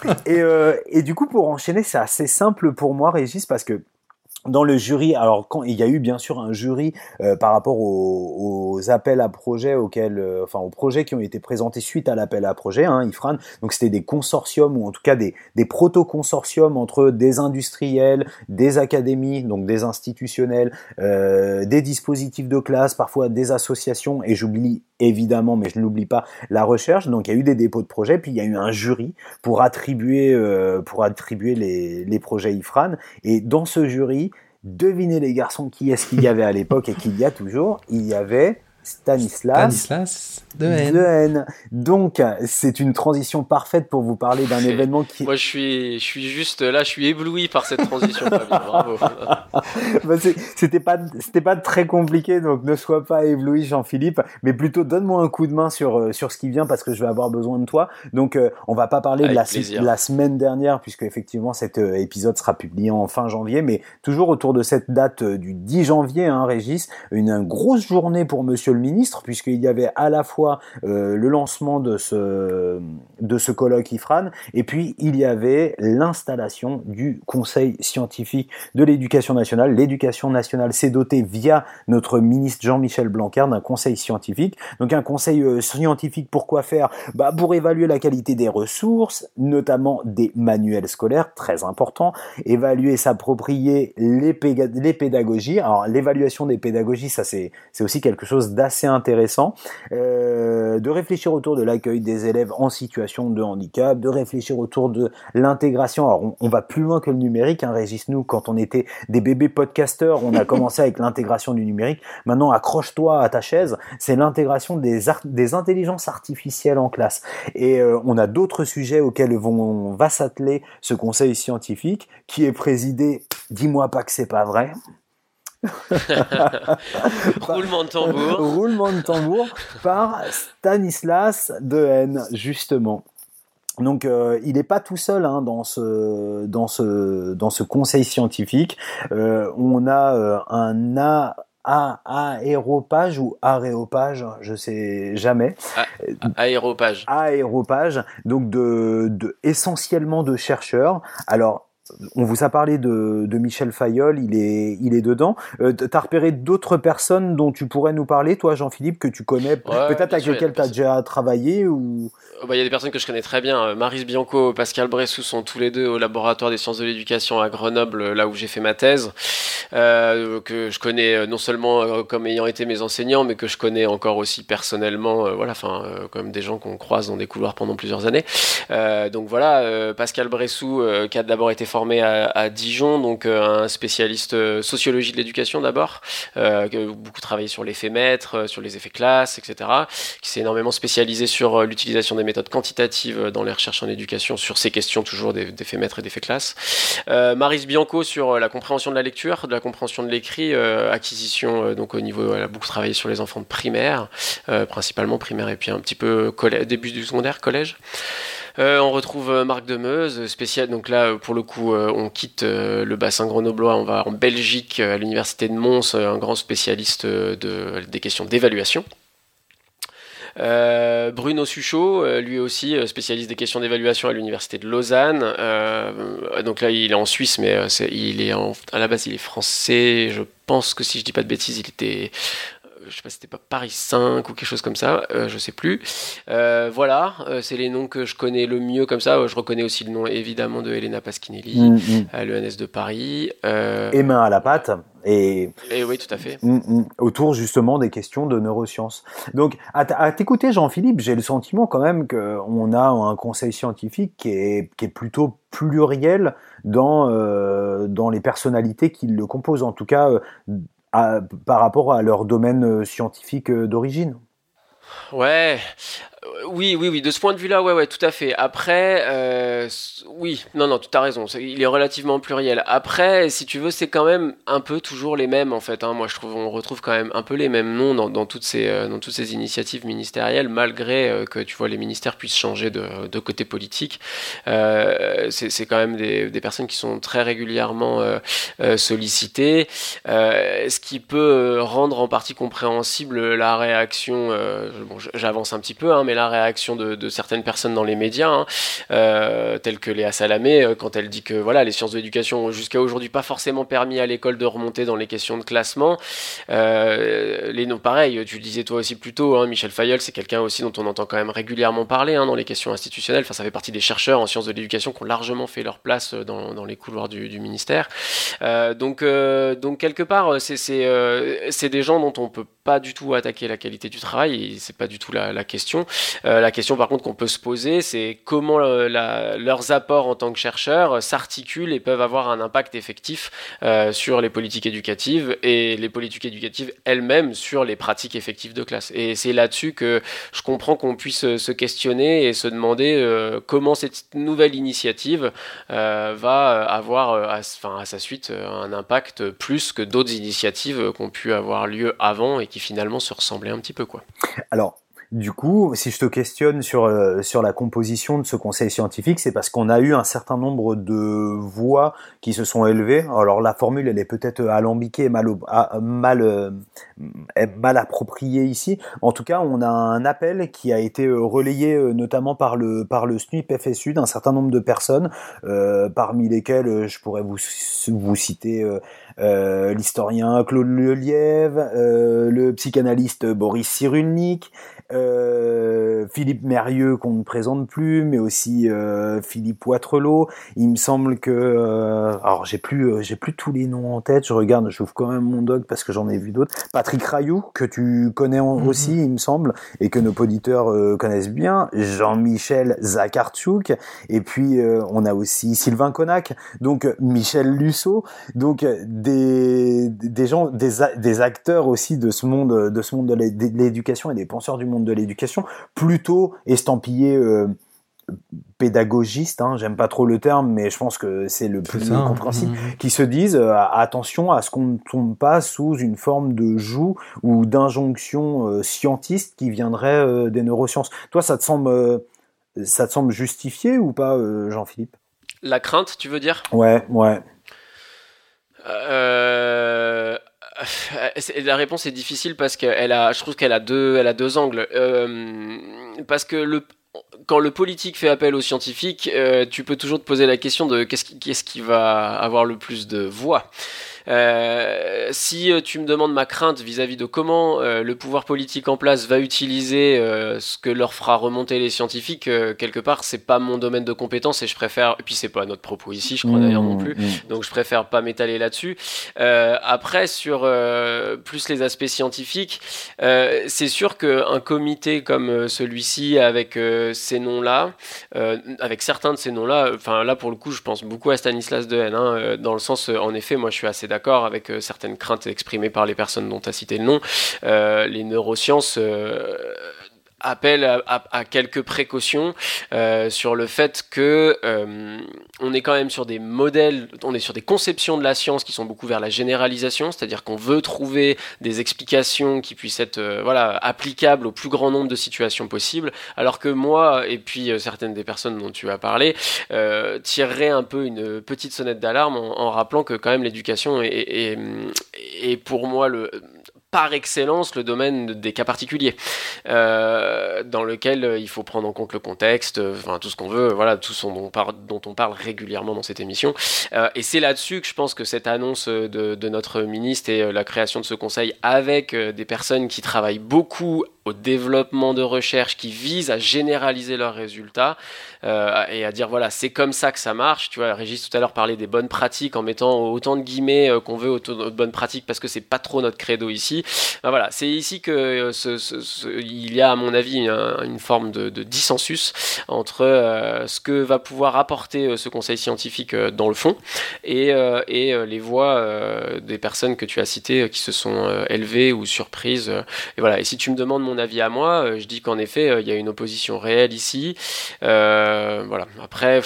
Et, euh, et du coup pour enchaîner c'est assez simple pour moi Régis parce que dans le jury, alors quand il y a eu bien sûr un jury euh, par rapport aux, appels à projets auxquels, euh, enfin aux projets qui ont été présentés suite à l'appel à projet, hein, Ifran. Donc c'était des consortiums ou en tout cas des, des proto-consortiums entre des industriels, des académies, donc des institutionnels, euh, des dispositifs de classe, parfois des associations, et j'oublie évidemment, mais je ne l'oublie pas, la recherche. Donc il y a eu des dépôts de projets, puis il y a eu un jury pour attribuer, attribuer les, les projets Ifran. Et dans ce jury, Devinez les garçons qui est-ce qu'il y avait à l'époque et qu'il y a toujours. Il y avait Stanislas, Stanislas de Haine. Donc, c'est une transition parfaite pour vous parler d'un événement qui. Moi, je suis, je suis juste là, je suis ébloui par cette transition. Bravo. bah, c'était pas, c'était pas très compliqué, donc ne sois pas ébloui, Jean-Philippe, mais plutôt donne-moi un coup de main sur euh, sur ce qui vient parce que je vais avoir besoin de toi. Donc, euh, on va pas parler de la, la, semaine dernière puisque effectivement cet euh, épisode sera publié en fin janvier, mais toujours autour de cette date du 10 janvier, hein, Régis, une, une grosse journée pour Monsieur le ministre, puisqu'il y avait à la fois euh, le lancement de ce, colloque IFRAN, et puis il y avait l'installation du Conseil scientifique de l'éducation nationale. L'éducation nationale s'est dotée via notre ministre Jean-Michel Blanquer d'un conseil scientifique. Donc un conseil euh, scientifique pour quoi faire? Bah, Pour évaluer la qualité des ressources, notamment des manuels scolaires, très important, évaluer, s'approprier les, les pédagogies. Alors l'évaluation des pédagogies, ça c'est aussi quelque chose d'assez intéressant, euh, de réfléchir autour de l'accueil des élèves en situation de handicap, de réfléchir autour de l'intégration. Alors on, va plus loin que le numérique, hein, Régis, nous quand on était des bébés podcasteurs, on a commencé avec l'intégration du numérique. Maintenant, accroche-toi à ta chaise, c'est l'intégration des, des intelligences artificielles en classe. Et euh, on a d'autres sujets auxquels vont, va s'atteler ce conseil scientifique qui est présidé, dis-moi pas que c'est pas vrai, Roulement de tambour. Roulement de tambour par Stanislas Dehaene, justement. Donc euh, il n'est pas tout seul hein, dans ce dans ce dans ce conseil scientifique. Euh, on a euh, un a, aéropage ou aréopage, je sais jamais. aéropage. Aéropage, donc de, de essentiellement de chercheurs. Alors on vous a parlé de, Michel Fayol, il est, il est dedans. Euh, tu as repéré d'autres personnes dont tu pourrais nous parler, toi, Jean-Philippe, que tu connais, peut-être avec lesquelles tu as déjà travaillé ou... Oh, bah, il y a des personnes que je connais très bien. Euh, Maris Bianco, Pascal Bressou sont tous les deux au laboratoire des sciences de l'éducation à Grenoble, là où j'ai fait ma thèse, euh, que je connais non seulement comme ayant été mes enseignants, mais que je connais encore aussi personnellement, voilà, enfin, comme des gens qu'on croise dans des couloirs pendant plusieurs années. donc voilà, Pascal Bressou, qui a d'abord été formé à, Dijon, donc un spécialiste sociologie de l'éducation d'abord, euh, qui a beaucoup travaillé sur l'effet maître, sur les effets classe, etc., qui s'est énormément spécialisé sur l'utilisation méthodes quantitatives dans les recherches en éducation sur ces questions toujours d'effets maître et d'effets classe. Euh, Maris Bianco sur la compréhension de la lecture, de la compréhension de l'écrit, euh, acquisition donc au niveau, elle a beaucoup travaillé sur les enfants de primaire, euh, principalement primaire et puis un petit peu début du secondaire, collège. on retrouve Marc Demeuse, spécial. Donc là, pour le coup, on quitte le bassin grenoblois, on va en Belgique à l'université de Mons, un grand spécialiste de, des questions d'évaluation. Euh, Bruno Suchot, euh, lui aussi euh, spécialiste des questions d'évaluation à l'université de Lausanne. donc là, il est en Suisse, mais il est à la base, il est français. Je pense que si je dis pas de bêtises, il était je sais pas si c'était pas Paris 5 ou quelque chose comme ça, euh, je sais plus. Euh, voilà, euh, c'est les noms que je connais le mieux comme ça. Je reconnais aussi le nom évidemment de Elena Pasquinelli mm, mm. à l'ENS de Paris. et main à la pâte. Et, et, oui, tout à fait. Mm, autour justement des questions de neurosciences. Donc, à t'écouter, Jean-Philippe, j'ai le sentiment quand même qu'on a un conseil scientifique qui est, qui est plutôt pluriel dans, dans les personnalités qui le composent. En tout cas, par rapport à leur domaine euh, scientifique euh, d'origine. Ouais, oui, oui, oui, de ce point de vue-là, ouais, ouais, tout à fait. Après, euh, oui, non, non, tu as raison, il est relativement pluriel. Après, si tu veux, c'est quand même un peu toujours les mêmes, en fait. Hein. Moi, je trouve, on retrouve quand même un peu les mêmes noms dans, toutes, ces, euh, dans toutes ces initiatives ministérielles, malgré que, tu vois, les ministères puissent changer de, de côté politique. c'est quand même des, des, personnes qui sont très régulièrement sollicitées, ce qui peut rendre en partie compréhensible la réaction, bon, j'avance un petit peu, hein, mais la réaction de, certaines personnes dans les médias, hein, euh, telles que Léa Salamé, euh, quand elle dit que voilà, les sciences de l'éducation ont jusqu'à aujourd'hui pas forcément permis à l'école de remonter dans les questions de classement. Euh, les noms pareils, tu le disais toi aussi plus tôt, hein, Michel Fayol, c'est quelqu'un aussi dont on entend quand même régulièrement parler hein, dans les questions institutionnelles. Enfin, ça fait partie des chercheurs en sciences de l'éducation qui ont largement fait leur place dans, les couloirs du, ministère. donc, donc quelque part, c'est des gens dont on peut pas du tout attaquer la qualité du travail, c'est pas du tout la question. Euh, la question par contre qu'on peut se poser, c'est comment euh, leurs apports en tant que chercheurs euh, s'articulent et peuvent avoir un impact effectif sur les politiques éducatives et les politiques éducatives elles-mêmes sur les pratiques effectives de classe. Et c'est là-dessus que je comprends qu'on puisse se questionner et se demander comment cette nouvelle initiative va avoir à, enfin, à sa suite un impact plus que d'autres initiatives qui ont pu avoir lieu avant et qui finalement se ressemblaient un petit peu. Quoi. Alors, du coup, si je te questionne sur, euh, sur la composition de ce conseil scientifique, c'est parce qu'on a eu un certain nombre de voix qui se sont élevées. Alors la formule, elle est peut-être alambiquée, mal, mal, euh, mal appropriée ici. En tout cas, on a un appel qui a été euh, relayé notamment par le, par le SNUIP FSU d'un certain nombre de personnes, parmi lesquelles je pourrais vous, vous citer l'historien Claude Lelièvre, le psychanalyste Boris Cyrulnik, euh, Philippe Mérieux qu'on ne présente plus, mais aussi euh, Philippe Poitrelot. Il me semble que, euh, alors j'ai plus, j'ai plus tous les noms en tête. Je regarde, j'ouvre quand même mon doc parce que j'en ai vu d'autres. Patrick Rayou que tu connais Mhm. aussi, il me semble, et que nos auditeurs connaissent bien. Jean-Michel Zakartchouk, et puis euh, on a aussi Sylvain Connac, donc Michel Lusso, donc des des gens, des des acteurs aussi de ce monde, de ce monde de l'éducation et des penseurs du monde de l'éducation, plutôt estampillés. euh, pédagogistes, hein, j'aime pas trop le terme, mais je pense que c'est le plus ça. hein. compréhensible, Mhm. qui se disent euh, attention à ce qu'on ne tombe pas sous une forme de joug ou d'injonction euh, scientiste qui viendrait euh, des neurosciences. Toi, ça te semble, euh, ça te semble justifié ou pas, euh, Jean-Philippe? La crainte, tu veux dire? Ouais, ouais. Euh, La réponse est difficile parce qu'elle a, je trouve qu'elle a deux, angles. Euh, parce que quand le politique fait appel aux scientifiques, euh, tu peux toujours te poser la question de qu'est-ce qui va avoir le plus de voix. Euh, si euh, tu me demandes ma crainte vis-à-vis de comment euh, le pouvoir politique en place va utiliser euh, ce que leur fera remonter les scientifiques, quelque part, c'est pas mon domaine de compétence et je préfère. Et puis c'est pas notre propos ici, je crois d'ailleurs non plus. Mmh, Donc je préfère pas m'étaler là-dessus. Après, sur plus les aspects scientifiques, c'est sûr qu'un comité comme celui-ci, avec ces noms-là, avec certains de ces noms-là, enfin là pour le coup, je pense beaucoup à Stanislas Dehaene, hein, dans le sens, en effet, moi je suis assez d'accord avec euh, certaines craintes exprimées par les personnes dont tu as cité le nom. Euh, les neurosciences... appellent à, à- à quelques précautions euh, sur le fait que euh, on est quand même sur des modèles, on est sur des conceptions de la science qui sont beaucoup vers la généralisation, c'est-à-dire qu'on veut trouver des explications qui puissent être euh, voilà applicables au plus grand nombre de situations possibles, alors que moi et puis euh, certaines des personnes dont tu as parlé euh, tireraient un peu une petite sonnette d'alarme en, en rappelant que quand même l'éducation est, est- est pour moi le par excellence le domaine des cas particuliers, euh, dans lequel euh, il faut prendre en compte le contexte, euh, enfin tout ce qu'on veut, voilà, tout ce dont on parle, régulièrement dans cette émission. Et c'est là-dessus que je pense que cette annonce de, notre ministre et la création de ce conseil avec des personnes qui travaillent beaucoup au développement de recherche qui visent à généraliser leurs résultats et à dire voilà c'est comme ça que ça marche tu vois Régis tout à l'heure parlait des bonnes pratiques en mettant autant de guillemets qu'on veut autour de bonnes pratiques parce que c'est pas trop notre credo ici Voilà c'est ici que euh, il y a à mon avis un- une forme de, dissensus entre euh, ce que va pouvoir apporter euh, ce conseil scientifique dans le fond et, les voix des personnes que tu as citées qui se sont élevées ou surprises et voilà. Et si tu me demandes mon avis à moi je dis qu'en effet il y a une opposition réelle ici voilà. Après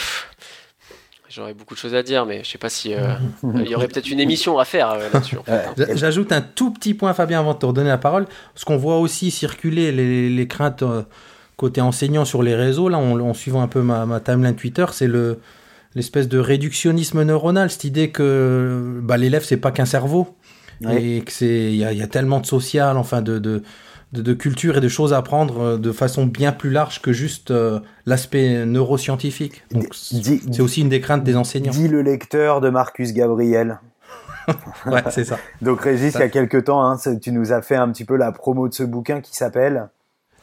J'aurais beaucoup de choses à dire, mais je sais pas si euh, il y aurait peut-être une émission à faire euh, là-dessus. en fait, hein. J'a- J'ajoute un tout petit point, Fabien, avant de te redonner la parole. Parce qu'on voit aussi circuler les, les craintes euh, côté enseignant sur les réseaux. Là, en, en suivant un peu ma, ma timeline Twitter, c'est le l'espèce de réductionnisme neuronal, cette idée que bah, l'élève, c'est pas qu'un cerveau. Ouais. Et que c'est il y, a- il y a tellement de social, enfin de, de, de, de culture et de choses à apprendre euh, de façon bien plus large que juste euh, l'aspect neuroscientifique. Donc, c'est aussi une des craintes des enseignants. dis le lecteur de Marcus Gabriel. Ouais, c'est ça. Donc Régis, Ça- il y a quelques temps, hein, tu nous as fait un petit peu la promo de ce bouquin qui s'appelle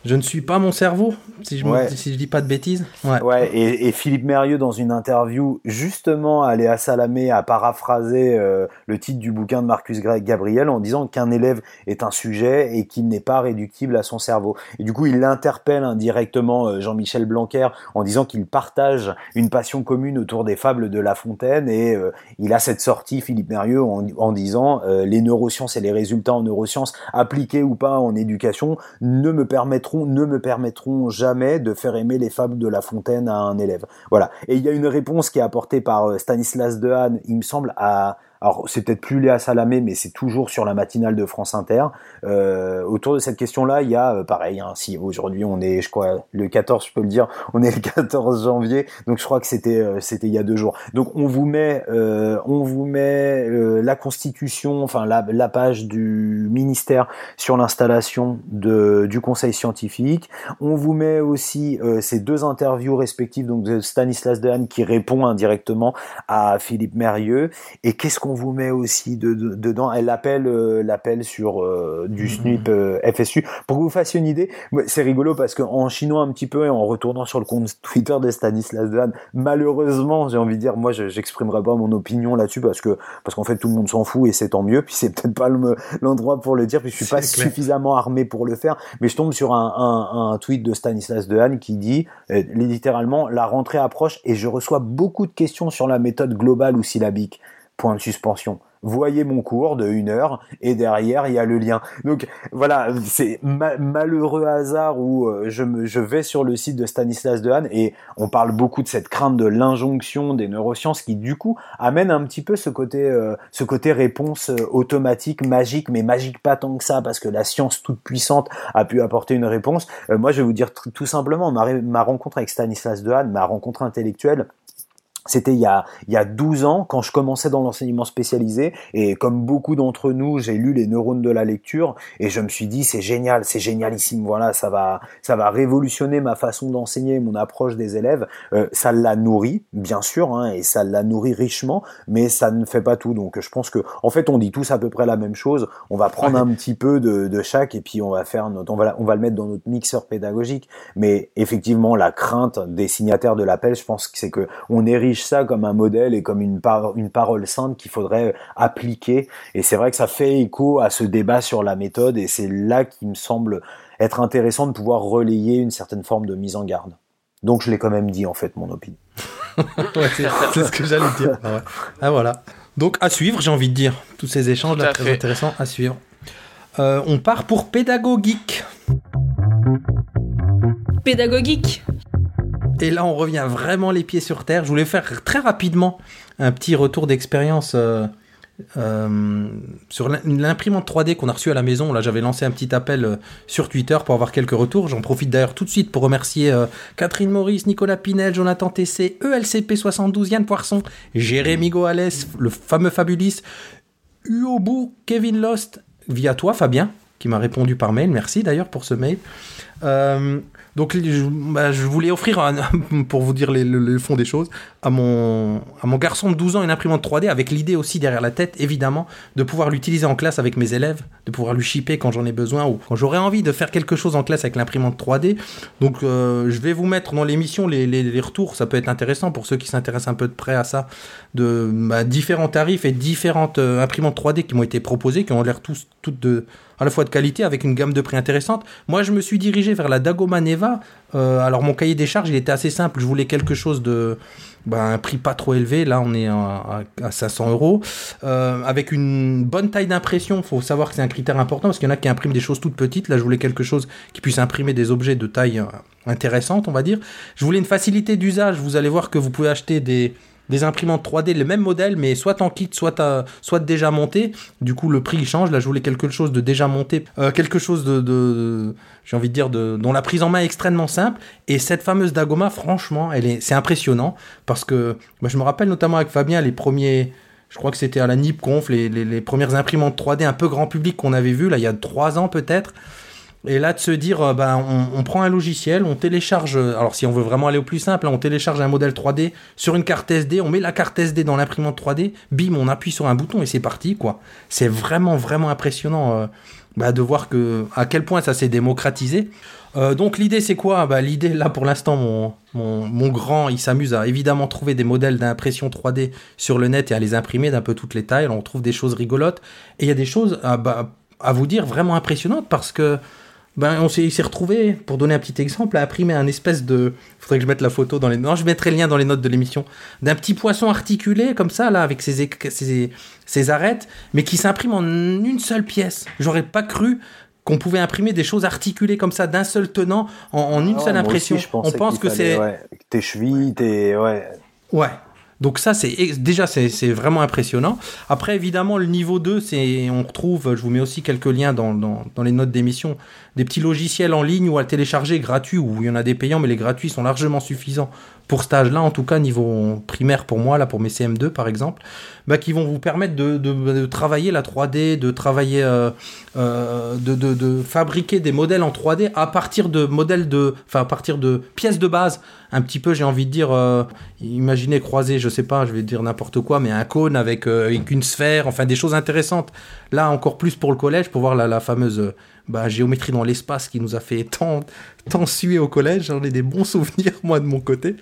Je ne suis pas mon cerveau, si je, Ouais. si je dis pas de bêtises. Ouais. Ouais, et, et Philippe Mérieux, dans une interview, justement, à Léa Salamé, a paraphrasé euh, le titre du bouquin de Marcus Gabriel en disant qu'un élève est un sujet et qu'il n'est pas réductible à son cerveau. Et du coup, il interpelle indirectement euh, Jean-Michel Blanquer en disant qu'il partage une passion commune autour des fables de La Fontaine et euh, il a cette sortie, Philippe Mérieux, en, en disant euh, les neurosciences et les résultats en neurosciences appliqués ou pas en éducation ne me permettront ne me permettront jamais de faire aimer les fables de La Fontaine à un élève. Voilà. Et il y a une réponse qui est apportée par euh, Stanislas Dehaene, il me semble, à alors c'est peut-être plus Léa Salamé, mais c'est toujours sur la matinale de France Inter. Euh, autour de cette question-là, il y a euh, pareil. Hein, si aujourd'hui on est, je crois, le 14, je peux le dire, on est le 14 janvier, donc je crois que c'était euh, c'était il y a deux jours. Donc on vous met euh, on vous met euh, la Constitution, enfin la, la page du ministère sur l'installation de du Conseil scientifique. On vous met aussi euh, ces deux interviews respectives donc de Stanislas Dehaene qui répond indirectement à Philippe Mérieux. Et qu'est-ce qu'on on vous met aussi de, de- dedans et l'appel euh, l'appel sur euh, du SNUP euh, FSU pour que vous fassiez une idée. C'est rigolo parce qu'en chinois un petit peu et en retournant sur le compte Twitter de Stanislas Dehaene, malheureusement, j'ai envie de dire, moi, je- j'exprimerai pas mon opinion là-dessus parce que parce qu'en fait tout le monde s'en fout et c'est tant mieux. Puis c'est peut-être pas le- l'endroit pour le dire. Puis je suis pas clair. suffisamment armé pour le faire. Mais je tombe sur un, un, un tweet de Stanislas Dehaene qui dit littéralement la rentrée approche et je reçois beaucoup de questions sur la méthode globale ou syllabique. Point de suspension. Voyez mon cours de une heure et derrière il y a le lien. Donc voilà, c'est ma- malheureux hasard où euh, je, me, je vais sur le site de Stanislas Dehaene et on parle beaucoup de cette crainte de l'injonction des neurosciences qui du coup amène un petit peu ce côté, euh, ce côté réponse euh, automatique, magique, mais magique pas tant que ça parce que la science toute puissante a pu apporter une réponse. Moi je vais vous dire tout simplement ma, ma rencontre avec Stanislas Dehaene, ma rencontre intellectuelle, c'était il y a il y a 12 ans quand je commençais dans l'enseignement spécialisé et comme beaucoup d'entre nous, j'ai lu les neurones de la lecture et je me suis dit c'est génial, c'est génialissime. Voilà, ça va ça va révolutionner ma façon d'enseigner, mon approche des élèves. Euh, ça l'a nourri, bien sûr, hein, et ça l'a nourri richement, mais ça ne fait pas tout. Donc je pense que en fait on dit tous à peu près la même chose. On va prendre Ouais. un petit peu de, de chaque et puis on va faire notre on va on va le mettre dans notre mixeur pédagogique. Mais effectivement la crainte des signataires de l'appel, je pense que c'est que on érige ça comme un modèle et comme une, par- une parole sainte qu'il faudrait appliquer. Et c'est vrai que ça fait écho à ce débat sur la méthode et c'est là qu'il me semble être intéressant de pouvoir relayer une certaine forme de mise en garde. Donc je l'ai quand même dit en fait mon opinion. Ouais, c'est ce que j'allais dire. Ah, ouais. Ah, voilà. Donc à suivre, j'ai envie de dire. Tous ces échanges là, très intéressants à suivre. Euh, on part pour pédagogique. Pédagogique. Et là, on revient vraiment les pieds sur terre. Je voulais faire très rapidement un petit retour d'expérience euh, euh, sur l'im- l'imprimante 3D qu'on a reçue à la maison. Là, j'avais lancé un petit appel euh, sur Twitter pour avoir quelques retours. J'en profite d'ailleurs tout de suite pour remercier Catherine Maurice, Nicolas Pinel, Jonathan E ELCP72, Yann Poisson, Jérémy Goales, le fameux Fabulis, Uobu, Kevin Lost, via toi, Fabien, qui m'a répondu par mail. Merci d'ailleurs pour ce mail. Donc je, bah, je voulais offrir, pour vous dire le, fond des choses, à mon, garçon de 12 ans une imprimante 3D avec l'idée aussi derrière la tête, évidemment, de pouvoir l'utiliser en classe avec mes élèves, de pouvoir lui shipper quand j'en ai besoin ou quand j'aurais envie de faire quelque chose en classe avec l'imprimante 3D. Donc euh, je vais vous mettre dans l'émission les retours, ça peut être intéressant pour ceux qui s'intéressent un peu de près à ça, de bah, différents tarifs et différentes euh, imprimantes 3D qui m'ont été proposées, qui ont l'air tous toutes de à la fois de qualité avec une gamme de prix intéressante. Moi, je me suis dirigé vers la Dagoma Neva. Euh, alors, mon cahier des charges, il était assez simple. Je voulais quelque chose de. bah, un prix pas trop élevé. Là, on est à 500 euros. Euh, avec une bonne taille d'impression. Il faut savoir que c'est un critère important parce qu'il y en a qui impriment des choses toutes petites. Là, je voulais quelque chose qui puisse imprimer des objets de taille euh, intéressante, on va dire. Je voulais une facilité d'usage. Vous allez voir que vous pouvez acheter des des imprimantes 3D, le même modèle, mais soit en kit, soit, à- soit déjà monté. Du coup, le prix il change. Là, je voulais quelque chose de déjà monté, euh, quelque chose de, j'ai envie de dire, de, dont la prise en main est extrêmement simple. Et cette fameuse Dagoma, franchement, elle est, c'est impressionnant parce que bah, je me rappelle notamment avec Fabien les premiers. Je crois que c'était à la NIPConf, les, les, les premières imprimantes 3D un peu grand public qu'on avait vu, là, il y a trois ans peut-être. Et là, de se dire, ben, on, on prend un logiciel, on télécharge, euh, alors si on veut vraiment aller au plus simple, hein, on télécharge un modèle 3D sur une carte SD, on met la carte SD dans l'imprimante 3D, bim, on appuie sur un bouton et c'est parti, quoi. C'est vraiment, vraiment impressionnant euh, bah, de voir que, à quel point ça s'est démocratisé. Euh, donc l'idée c'est quoi? Bah, L'idée là pour l'instant mon, mon, mon grand il s'amuse à évidemment trouver des modèles d'impression 3D sur le net et à les imprimer d'un peu toutes les tailles. On trouve des choses rigolotes et il y a des choses à, bah, à vous dire vraiment impressionnantes parce que ben, on s'est, il s'est retrouvé, pour donner un petit exemple, à imprimer un espèce de. Faudrait que je mette la photo dans les. Non, je mettrai le lien dans les notes de l'émission. D'un petit poisson articulé, comme ça, là, avec ses, ses, ses arêtes, mais qui s'imprime en une seule pièce. J'aurais pas cru qu'on pouvait imprimer des choses articulées comme ça, d'un seul tenant, en, en une Ah, seule impression. aussi, on pense que fallait, c'est. ouais, tes chevilles, tes ouais. Ouais. Donc ça, c'est déjà c'est c'est vraiment impressionnant. Après, évidemment, le niveau 2, c'est on retrouve, je vous mets aussi quelques liens dans, dans, dans les notes d'émission, des petits logiciels en ligne ou à télécharger gratuits, où il y en a des payants, mais les gratuits sont largement suffisants pour cet âge-là, en tout cas niveau primaire pour moi, là pour mes CM2 par exemple, bah, qui vont vous permettre de, travailler la 3D, de travailler, euh, euh, de, de- fabriquer des modèles en 3D à partir de modèles de, à partir de pièces de base, un petit peu, j'ai envie de dire, euh, imaginez croiser, je sais pas, je vais dire n'importe quoi, mais un cône avec, avec une sphère, enfin des choses intéressantes. Là, encore plus pour le collège, pour voir la, fameuse bah, géométrie dans l'espace qui nous a fait tant, suer au collège. J'en ai des bons souvenirs, moi, de mon côté.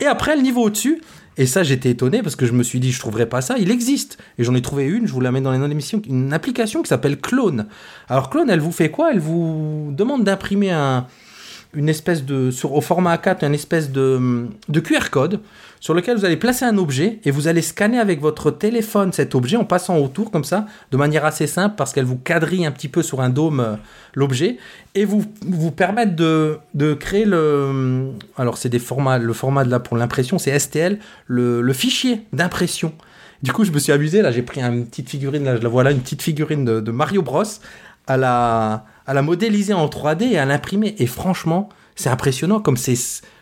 Et après, le niveau au-dessus, et ça, j'étais étonné parce que je me suis dit, je trouverais pas ça. Il existe. Et j'en ai trouvé une, je vous la mets dans les d'émission, une application qui s'appelle Clone. Alors, Clone, elle vous fait quoi? Elle vous demande d'imprimer un, une espèce de, sur, au format A4, une espèce de, de QR code sur lequel vous allez placer un objet et vous allez scanner avec votre téléphone cet objet en passant autour comme ça, de manière assez simple parce qu'elle vous quadrille un petit peu sur un dôme euh, l'objet et vous vous permettre de, de créer le alors c'est des formats le format de là pour l'impression c'est STL le, fichier d'impression. Du coup, je me suis amusé là, j'ai pris une petite figurine là, je la vois là, une petite figurine de, de Mario Bros à la à la modéliser en 3D et à l'imprimer et franchement, c'est impressionnant comme c'est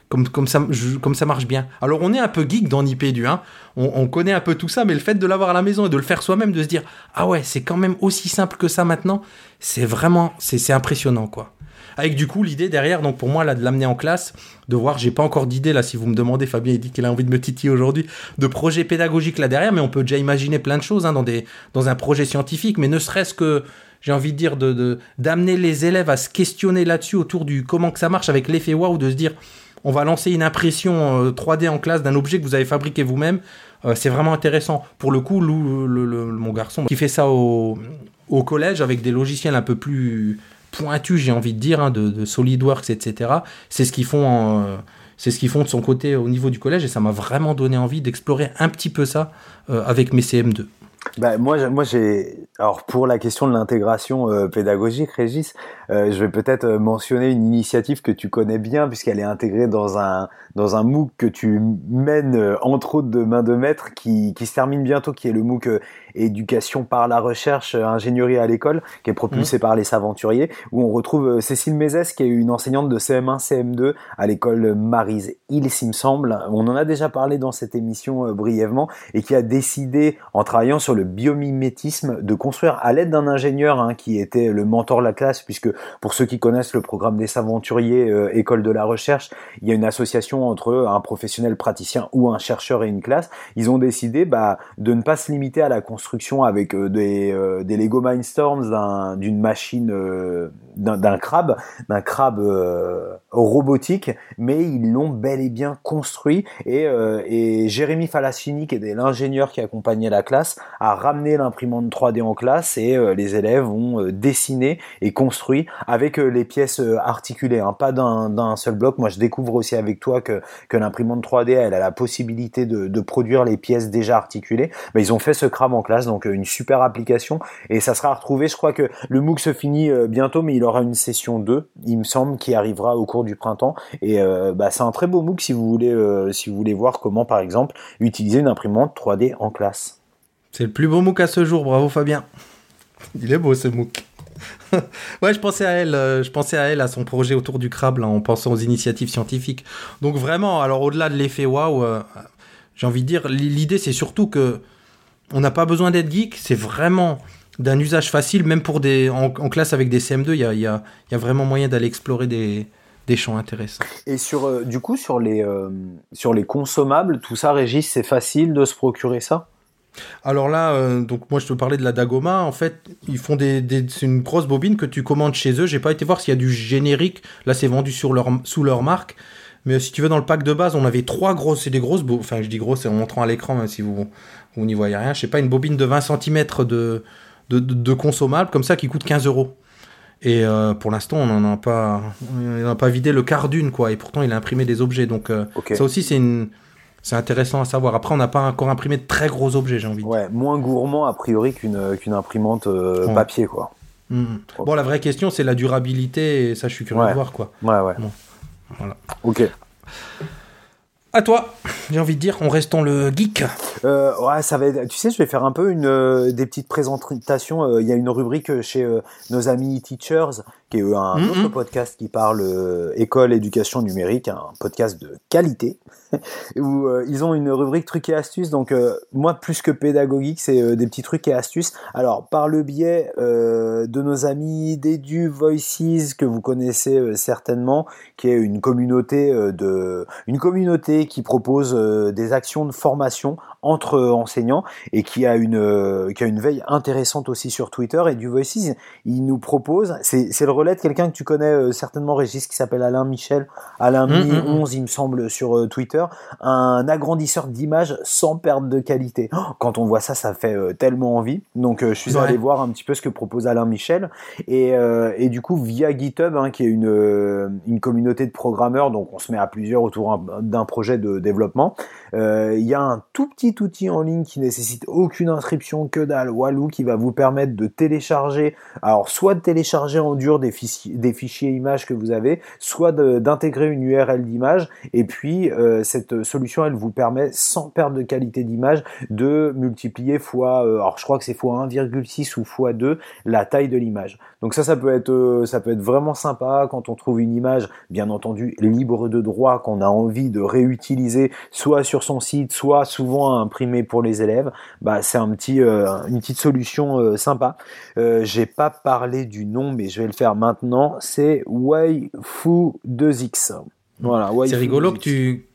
comme, comme, ça, comme ça marche bien. Alors on est un peu geek dans Nipédu, hein. on, on connaît un peu tout ça, mais le fait de l'avoir à la maison et de le faire soi-même, de se dire ah ouais c'est quand même aussi simple que ça maintenant, c'est vraiment c'est impressionnant quoi. Avec du coup l'idée derrière, donc pour moi là de l'amener en classe, de voir, j'ai pas encore d'idée là si vous me demandez, Fabien il dit qu'il a envie de me titiller aujourd'hui, de projet pédagogique là derrière, mais on peut déjà imaginer plein de choses hein, dans, un projet scientifique, mais ne serait-ce que j'ai envie de dire de d'amener les élèves à se questionner là-dessus autour du comment que ça marche avec l'effet waouh, de se dire on va lancer une impression euh, 3D en classe d'un objet que vous avez fabriqué vous-même. Euh, c'est vraiment intéressant. Pour le coup, mon garçon, qui fait ça au collège avec des logiciels un peu plus pointus, j'ai envie de dire, hein, de, SolidWorks, etc. C'est ce qu'ils font. euh, c'est ce qu'ils font de son côté au niveau du collège et ça m'a vraiment donné envie d'explorer un petit peu ça euh, avec mes CM2. Bah, moi, moi, j'ai. Alors, pour la question de l'intégration euh, pédagogique, Régis, je vais peut-être mentionner une initiative que tu connais bien, puisqu'elle est intégrée dans un dans un MOOC que tu mènes entre autres de main de maître, qui qui se termine bientôt, qui est le MOOC éducation par la recherche, euh, ingénierie à l'école, qui est propulsé par les Saventuriers, où on retrouve euh, Cécile Mézès, qui est une enseignante de CM1, CM2 à l'école Marise Hill, s'il me semble. On en a déjà parlé dans cette émission euh, brièvement, et qui a décidé, en travaillant sur le biomimétisme, de construire à l'aide d'un ingénieur hein, qui était le mentor de la classe, puisque pour ceux qui connaissent le programme des Saventuriers, euh, école de la recherche, il y a une association entre un professionnel praticien ou un chercheur et une classe. Ils ont décidé bah, de ne pas se limiter à la construction avec euh, des, euh, des Lego Mindstorms, d'un- d'une machine, euh, d'un crabe, d'un crabe euh, robotique, mais ils l'ont bel et bien construit. Et, euh, et Jérémy Falassini, qui était l'ingénieur qui accompagnait la classe, a ramené l'imprimante 3D en classe et euh, les élèves ont euh, dessiné et construit avec euh, les pièces articulées, hein, pas d'un seul bloc. Moi, je découvre aussi avec toi que, que l'imprimante 3D, elle a la possibilité de, de produire les pièces déjà articulées. Mais ils ont fait ce crabe en classe, donc une super application et ça sera retrouvé. Je crois que le MOOC se finit bientôt, mais il une session 2, il me semble, qui arrivera au cours du printemps. Et euh, bah, c'est un très beau MOOC si vous voulez, euh, si vous voulez voir comment, par exemple, utiliser une imprimante 3D en classe. C'est le plus beau MOOC à ce jour, bravo Fabien. Il est beau ce MOOC. ouais, je pensais à elle, euh, je pensais à elle, à son projet autour du crabe, en pensant aux initiatives scientifiques. Donc vraiment, alors au-delà de l'effet waouh, j'ai envie de dire, l'idée c'est surtout que on n'a pas besoin d'être geek, c'est vraiment d'un usage facile, même pour des en, en classe avec des CM2, il y a, y a- y a vraiment moyen d'aller explorer des, des champs intéressants. Et sur, euh, du coup, sur les, euh, sur les consommables, tout ça, Régis, c'est facile de se procurer ça? Alors là, euh, donc moi je te parlais de la Dagoma. En fait, ils font des, des- c'est une grosse bobine que tu commandes chez eux. J'ai pas été voir s'il y a du générique. Là, c'est vendu sur leur, sous leur marque. Mais si tu veux, dans le pack de base, on avait trois grosses, c'est des grosses, enfin je dis grosses, c'est en montrant à l'écran, même si vous, vous n'y voyez rien. Je sais pas, une bobine de 20 cm de, de, de, de consommable, comme ça, qui coûte 15 euros. Et euh, pour l'instant, on n'en a pas, on n'a pas vidé le quart d'une, quoi. Et pourtant, il a imprimé des objets. Donc, euh, ça aussi, c'est une, c'est intéressant à savoir. Après, on n'a pas encore imprimé de très gros objets, j'ai envie. Ouais, moins gourmand a priori qu'une qu'une imprimante euh, Ouais. papier, quoi. Mhm. Bon, la vraie question, c'est la durabilité, et ça, je suis curieux Ouais. de voir, quoi. Ouais, ouais. Voilà. Ok. À toi, j'ai envie de dire, on restons le geek. Euh, ouais, ça va être, tu sais, je vais faire un peu une, euh, des petites présentations. Euh, Il y a une rubrique chez nos amis Teachers, qui est un Mhm. autre podcast qui parle école, éducation numérique, un podcast de qualité, où ils ont une rubrique trucs et astuces. Donc, moi, plus que pédagogique, c'est des petits trucs et astuces. Alors, par le biais de nos amis d'Edu Voices, que vous connaissez certainement, qui est une communauté de, une communauté qui propose des actions de formation entre enseignants et qui a une qui a une veille intéressante aussi sur Twitter et du Voices. Il nous propose c'est c'est le relais de quelqu'un que tu connais certainement Régis qui s'appelle Alain Michel. Alain Mmh, Mi mmh, mmh. 11 il me semble sur Twitter. Un agrandisseur d'images sans perte de qualité. Oh, quand on voit ça ça fait euh, tellement envie. Donc euh, je suis Ouais. allé voir un petit peu ce que propose Alain Michel. Et, euh, et du coup via GitHub hein, qui est une, euh, une communauté de programmeurs donc on se met à plusieurs autour un- d'un projet de développement. euh, il y a un tout petit outil en ligne qui nécessite aucune inscription que dalle Walou qui va vous permettre de télécharger alors soit de télécharger en dur des fichiers, des fichiers images que vous avez soit d'intégrer une URL d'image et puis euh, cette solution elle vous permet sans perte de qualité d'image de multiplier fois euh, alors je crois que c'est fois 1,6 ou fois 2 la taille de l'image. Donc ça ça peut être euh, ça peut être vraiment sympa quand on trouve une image bien entendu libre de droit qu'on a envie de réutiliser soit sur son site soit souvent imprimé pour les élèves. Bah c'est un petit euh, une petite solution euh, sympa. Euh, j'ai pas parlé du nom mais je vais le faire maintenant, c'est Waifu 2X. Voilà, C'est rigolo 2X. que tu.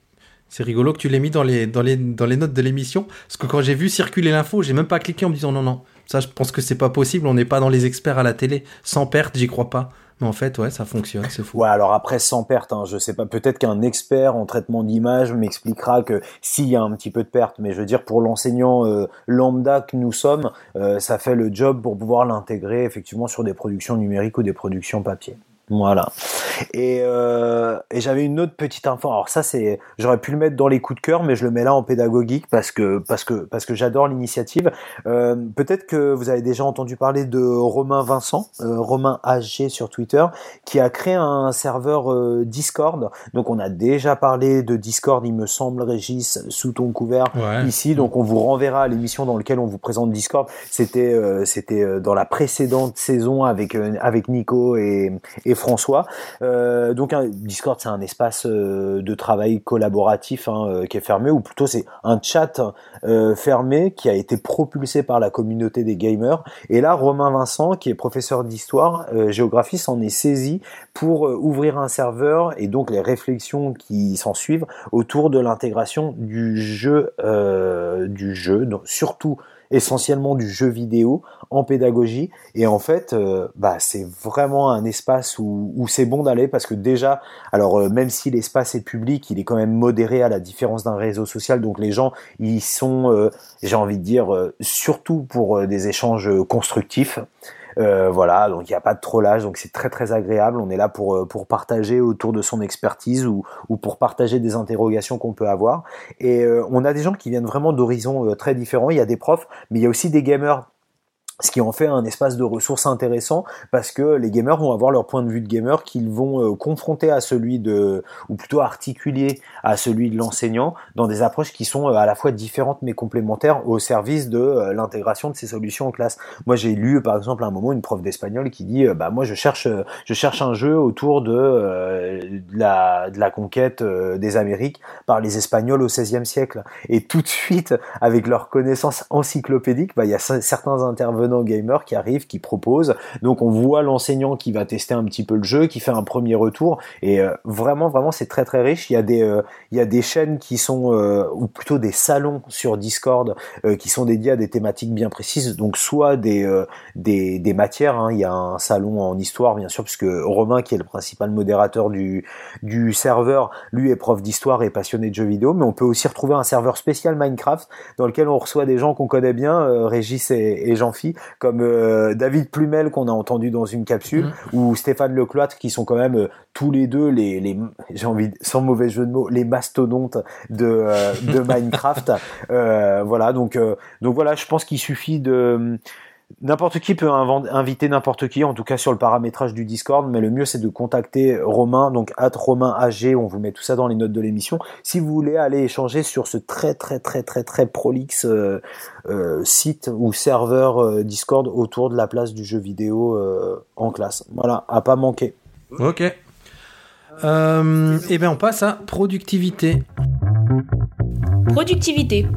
C'est rigolo que tu l'aies mis dans les, dans, les, dans les notes de l'émission. Parce que quand j'ai vu circuler l'info, j'ai même pas cliqué en me disant non, non. Ça, je pense que c'est pas possible. On n'est pas dans les experts à la télé. Sans perte, j'y crois pas. Mais en fait, ouais, ça fonctionne. C'est fou. Ouais, alors après sans perte, hein, je sais pas, peut-être qu'un expert en traitement d'image m'expliquera que s'il y a un petit peu de perte, mais je veux dire pour l'enseignant euh, lambda que nous sommes, euh, ça fait le job pour pouvoir l'intégrer effectivement sur des productions numériques ou des productions papier. Voilà. Et, euh, et j'avais une autre petite info. Alors ça, c'est, j'aurais pu le mettre dans les coups de cœur, mais je le mets là en pédagogique parce que parce que parce que j'adore l'initiative. Euh, Peut-être que vous avez déjà entendu parler de Romain Vincent, euh, Romain AG sur Twitter, qui a créé un serveur euh, Discord. Donc on a déjà parlé de Discord, il me semble, Régis, sous ton couvert Ouais. ici. Donc on vous renverra à l'émission dans laquelle on vous présente Discord. C'était euh, c'était euh, dans la précédente saison avec euh, avec Nico et, et François. Euh, donc Discord c'est un espace euh, de travail collaboratif hein, euh, qui est fermé ou plutôt c'est un chat fermé qui a été propulsé par la communauté des gamers. Et là Romain Vincent qui est professeur d'histoire géographie s'en est saisi pour ouvrir un serveur et donc les réflexions qui s'en suivent autour de l'intégration du jeu, du jeu, surtout essentiellement du jeu vidéo en pédagogie. Et en fait, euh, bah, c'est vraiment un espace où, c'est bon d'aller parce que déjà, alors euh, même si l'espace est public, il est quand même modéré à la différence d'un réseau social. Donc les gens, ils sont, euh, j'ai envie de dire, surtout pour des échanges constructifs. Euh, voilà, donc il n'y a pas de trollage, donc c'est très très agréable. On est là pour euh, pour partager autour de son expertise ou ou pour partager des interrogations qu'on peut avoir. Et euh, on a des gens qui viennent vraiment d'horizons très différents. Il y a des profs, mais il y a aussi des gamers. Ce qui en fait un espace de ressources intéressant parce que les gamers vont avoir leur point de vue de gamer qu'ils vont euh, confronter à celui de, ou plutôt articulier à celui de l'enseignant dans des approches qui sont euh, à la fois différentes mais complémentaires au service de euh, l'intégration de ces solutions en classe. Moi j'ai lu par exemple à un moment une prof d'espagnol qui dit bah moi je cherche je cherche un jeu autour de, la de la conquête des Amériques par les Espagnols au XVIe siècle et tout de suite avec leurs connaissances encyclopédiques bah il y a cer- certains intervenants gamers qui arrivent qui proposent donc on voit l'enseignant qui va tester un petit peu le jeu qui fait un premier retour. Et euh, vraiment vraiment c'est très très riche. Il y a des euh, il y a des chaînes qui sont euh, ou plutôt des salons sur Discord qui sont dédiés à des thématiques bien précises. Donc soit des des, des matières hein. il y a un salon en histoire bien sûr puisque Romain qui est le principal modérateur du du serveur lui est prof d'histoire et passionné de jeux vidéo. Mais on peut aussi retrouver un serveur spécial Minecraft dans lequel on reçoit des gens qu'on connaît bien Régis et, et Jean-Phi comme euh, David Plumel qu'on a entendu dans une capsule ou Stéphane Lecloître qui sont quand même euh, tous les deux les, les j'ai envie de- sans mauvais jeu de mots les mastodontes de euh, de Minecraft. Euh, voilà donc euh, donc voilà je pense qu'il suffit de N'importe qui peut inviter n'importe qui, en tout cas sur le paramétrage du Discord, mais le mieux c'est de contacter Romain, donc at Romain AG, on vous met tout ça dans les notes de l'émission. Si vous voulez aller échanger sur ce très très très très très prolixe euh, euh, site ou serveur euh, Discord autour de la place du jeu vidéo euh, en classe. Voilà, à pas manquer. Ok. Euh, et bien on passe à productivité. Productivité.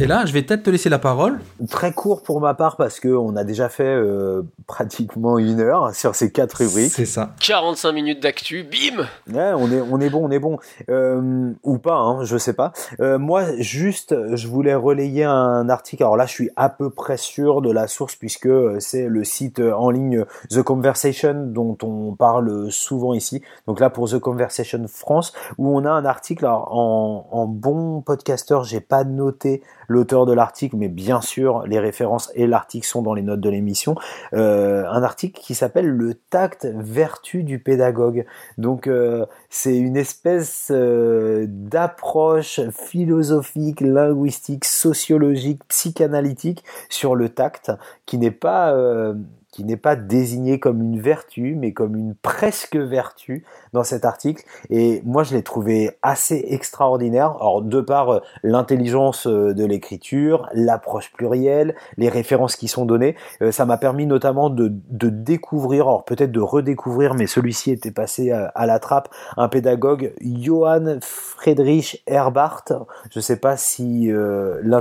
Et là, je vais peut-être te laisser la parole. Très court pour ma part parce que on a déjà fait euh, pratiquement une heure sur ces quatre rubriques. C'est ça. 45 minutes d'actu, bim Ouais, on est, on est bon, on est bon. Euh, ou pas, hein, je sais pas. Euh, moi, juste, je voulais relayer un article. Alors là, je suis à peu près sûr de la source puisque euh, c'est le site en ligne The Conversation dont on parle souvent ici. Donc là, pour The Conversation France, où on a un article. Alors, en, en bon podcasteur, j'ai pas noté l'auteur de l'article, mais bien sûr, les références et l'article sont dans les notes de l'émission. Euh, un article qui s'appelle Le tact vertu du pédagogue. Donc, euh, c'est une espèce euh, d'approche philosophique, linguistique, sociologique, psychanalytique sur le tact, qui n'est pas euh, qui n'est pas désigné comme une vertu, mais comme une presque vertu dans cet article. Et moi, je l'ai trouvé assez extraordinaire. Alors, de par euh, l'intelligence euh, de l'écriture, l'approche plurielle, les références qui sont données, euh, ça m'a permis notamment de, découvrir, alors peut-être de redécouvrir, mais celui-ci était passé à, la trappe, un pédagogue, Johann Friedrich Herbart. Je sais pas si euh, l'un-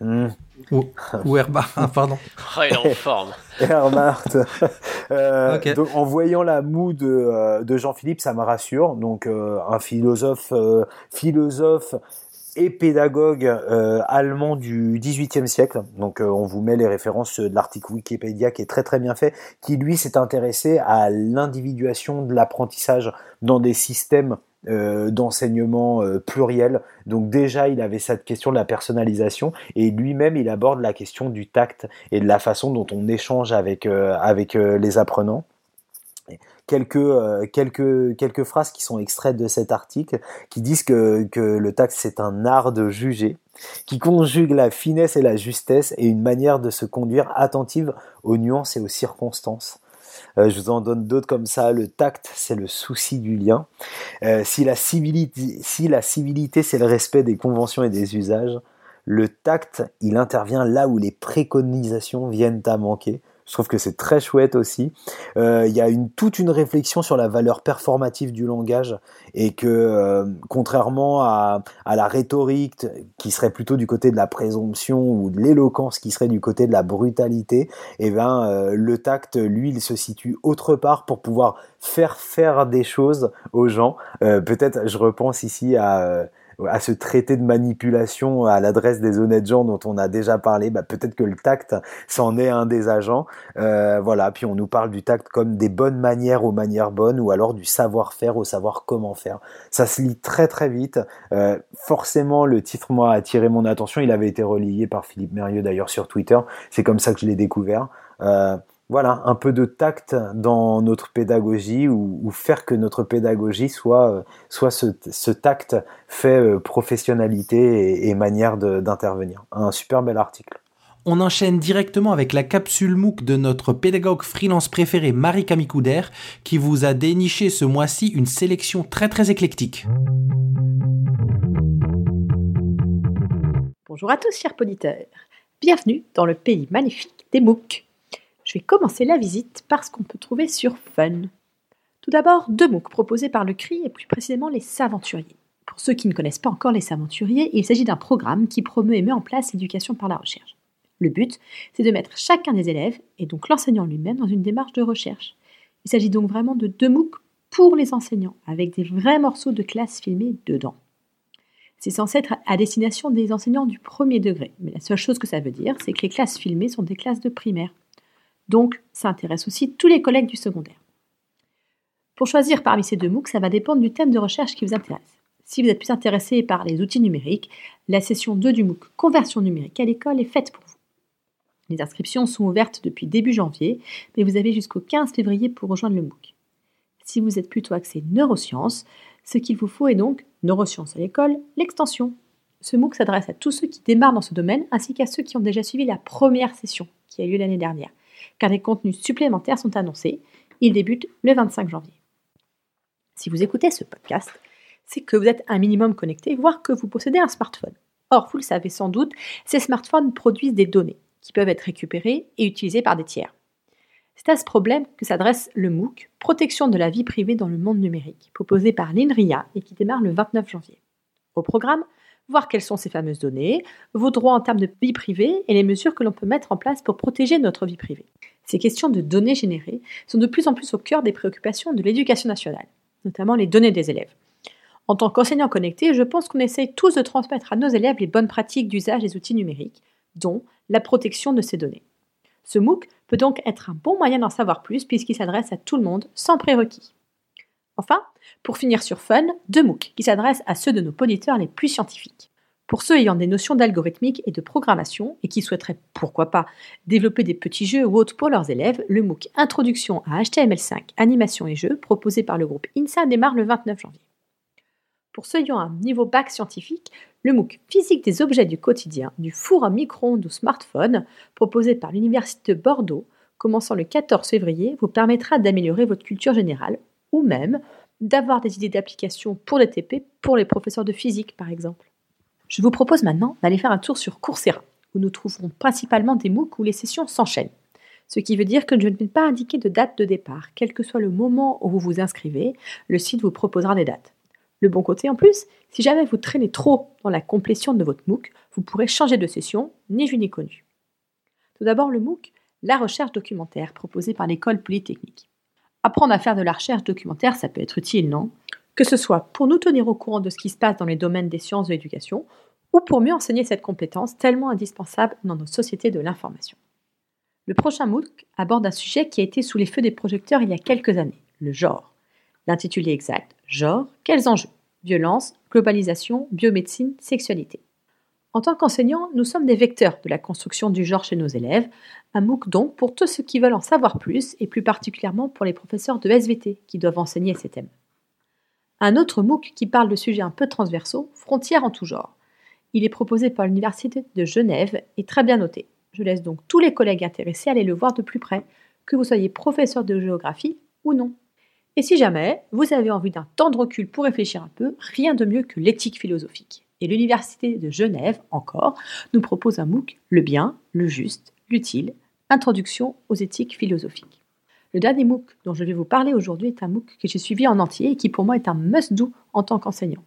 Hmm. Ou, ou Herbart, pardon. Il est en forme. Herbart. Euh, Ok. donc, en voyant la moue de, euh, de Jean-Philippe, ça me rassure. Donc, euh, un philosophe, euh, philosophe et pédagogue euh, allemand du XVIIIe siècle. Donc, euh, on vous met les références de l'article Wikipédia qui est très très bien fait, qui lui s'est intéressé à l'individuation de l'apprentissage dans des systèmes euh, d'enseignement euh, pluriel. Donc déjà, il avait cette question de la personnalisation et lui-même, il aborde la question du tact et de la façon dont on échange avec euh, avec les apprenants. Quelques quelques quelques phrases qui sont extraites de cet article qui disent que que le tact c'est un art de juger qui conjugue la finesse et la justesse et une manière de se conduire attentive aux nuances et aux circonstances. Euh, je vous en donne d'autres comme ça. Le tact, c'est le souci du lien. Euh, si la civilité, si la civilité, c'est le respect des conventions et des usages, le tact, il intervient là où les préconisations viennent à manquer. Je trouve que c'est très chouette aussi. Euh, Il y a une, toute une réflexion sur la valeur performative du langage et que euh, contrairement à, à la rhétorique qui serait plutôt du côté de la présomption ou de l'éloquence qui serait du côté de la brutalité, eh ben euh, le tact, lui, il se situe autre part pour pouvoir faire faire des choses aux gens. Peut-être, je repense ici à à ce traité de manipulation à l'adresse des honnêtes gens dont on a déjà parlé, bah, peut-être que le tact, c'en est un des agents. Euh, voilà, puis on nous parle du tact comme des bonnes manières aux manières bonnes, ou alors du savoir-faire au savoir comment faire. Ça se lit très très vite. Euh, forcément, le titre, moi, a attiré mon attention. Il avait été relayé par Philippe Mérieux d'ailleurs sur Twitter. C'est comme ça que je l'ai découvert. Euh, voilà, un peu de tact dans notre pédagogie ou, ou faire que notre pédagogie soit, euh, soit ce, ce tact fait euh, professionnalité et, et manière de- d'intervenir. Un super bel article. On enchaîne directement avec la capsule MOOC de notre pédagogue freelance préféré Marie-Camille Couder qui vous a déniché ce mois-ci une sélection très très éclectique. Bonjour à tous, chers auditeurs. Bienvenue dans le pays magnifique des MOOC. Je vais commencer la visite par ce qu'on peut trouver sur Fun. Tout d'abord, deux MOOC proposés par le CRI et plus précisément les Saventuriers. Pour ceux qui ne connaissent pas encore les Saventuriers, il s'agit d'un programme qui promeut et met en place l'éducation par la recherche. Le but, c'est de mettre chacun des élèves, et donc l'enseignant lui-même, dans une démarche de recherche. Il s'agit donc vraiment de deux MOOC pour les enseignants, avec des vrais morceaux de classe filmés dedans. C'est censé être à destination des enseignants du premier degré. Mais la seule chose que ça veut dire, c'est que les classes filmées sont des classes de primaire. Donc, ça intéresse aussi tous les collègues du secondaire. Pour choisir parmi ces deux MOOC, ça va dépendre du thème de recherche qui vous intéresse. Si vous êtes plus intéressé par les outils numériques, la session 2 du MOOC Conversion numérique à l'école est faite pour vous. Les inscriptions sont ouvertes depuis début janvier, mais vous avez jusqu'au 15 février pour rejoindre le MOOC. Si vous êtes plutôt axé neurosciences, ce qu'il vous faut est donc Neurosciences à l'école, l'extension. Ce MOOC s'adresse à tous ceux qui démarrent dans ce domaine ainsi qu'à ceux qui ont déjà suivi la première session qui a eu lieu l'année dernière, car des contenus supplémentaires sont annoncés. Ils débutent le 25 janvier. Si vous écoutez ce podcast, c'est que vous êtes un minimum connecté, voire que vous possédez un smartphone. Or, vous le savez sans doute, ces smartphones produisent des données qui peuvent être récupérées et utilisées par des tiers. C'est à ce problème que s'adresse le MOOC, Protection de la vie privée dans le monde numérique, proposé par l'INRIA et qui démarre le 29 janvier. Au programme, voir quelles sont ces fameuses données, vos droits en termes de vie privée et les mesures que l'on peut mettre en place pour protéger notre vie privée. Ces questions de données générées sont de plus en plus au cœur des préoccupations de l'éducation nationale, notamment les données des élèves. En tant qu'enseignant connecté, je pense qu'on essaye tous de transmettre à nos élèves les bonnes pratiques d'usage des outils numériques, dont la protection de ces données. Ce MOOC peut donc être un bon moyen d'en savoir plus puisqu'il s'adresse à tout le monde sans prérequis. Enfin, pour finir sur Fun, deux MOOC qui s'adressent à ceux de nos auditeurs les plus scientifiques. Pour ceux ayant des notions d'algorithmique et de programmation et qui souhaiteraient, pourquoi pas, développer des petits jeux ou autres pour leurs élèves, le MOOC Introduction à HTML5, animation et jeux, proposé par le groupe INSA, démarre le 29 janvier. Pour ceux ayant un niveau bac scientifique, le MOOC Physique des objets du quotidien, du four à micro-ondes ou smartphone, proposé par l'Université de Bordeaux, commençant le 14 février, vous permettra d'améliorer votre culture générale ou même d'avoir des idées d'application pour les TP pour les professeurs de physique par exemple. Je vous propose maintenant d'aller faire un tour sur Coursera, où nous trouverons principalement des MOOC où les sessions s'enchaînent. Ce qui veut dire que je ne vais pas indiquer de date de départ. Quel que soit le moment où vous vous inscrivez, le site vous proposera des dates. Le bon côté en plus, si jamais vous traînez trop dans la complétion de votre MOOC, vous pourrez changer de session, ni vu ni connu. Tout d'abord le MOOC, la recherche documentaire proposée par l'école polytechnique. Apprendre à faire de la recherche documentaire, ça peut être utile, non? Que ce soit pour nous tenir au courant de ce qui se passe dans les domaines des sciences de l'éducation, ou pour mieux enseigner cette compétence tellement indispensable dans nos sociétés de l'information. Le prochain MOOC aborde un sujet qui a été sous les feux des projecteurs il y a quelques années, le genre. L'intitulé exact, genre, quels enjeux? Violence, globalisation, biomédecine, sexualité. En tant qu'enseignants, nous sommes des vecteurs de la construction du genre chez nos élèves, un MOOC donc pour tous ceux qui veulent en savoir plus et plus particulièrement pour les professeurs de SVT qui doivent enseigner ces thèmes. Un autre MOOC qui parle de sujets un peu transversaux, frontières en tout genre. Il est proposé par l'Université de Genève et très bien noté. Je laisse donc tous les collègues intéressés aller le voir de plus près, que vous soyez professeur de géographie ou non. Et si jamais vous avez envie d'un temps de recul pour réfléchir un peu, rien de mieux que l'éthique philosophique. Et l'Université de Genève, encore, nous propose un MOOC Le bien, le juste, l'utile, introduction aux éthiques philosophiques. Le dernier MOOC dont je vais vous parler aujourd'hui est un MOOC que j'ai suivi en entier et qui pour moi est un must-do en tant qu'enseignant.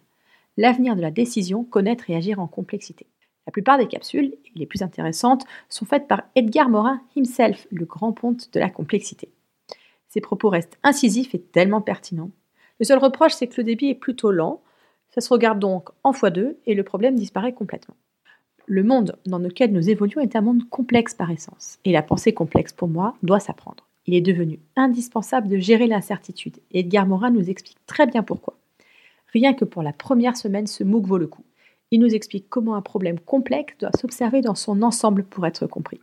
L'avenir de la décision, connaître et agir en complexité. La plupart des capsules, les plus intéressantes, sont faites par Edgar Morin himself, le grand ponte de la complexité. Ses propos restent incisifs et tellement pertinents. Le seul reproche, c'est que le débit est plutôt lent. Ça se regarde donc en x2 et le problème disparaît complètement. Le monde dans lequel nous évoluons est un monde complexe par essence. Et la pensée complexe, pour moi, doit s'apprendre. Il est devenu indispensable de gérer l'incertitude. Et Edgar Morin nous explique très bien pourquoi. Rien que pour la première semaine, ce MOOC vaut le coup. Il nous explique comment un problème complexe doit s'observer dans son ensemble pour être compris.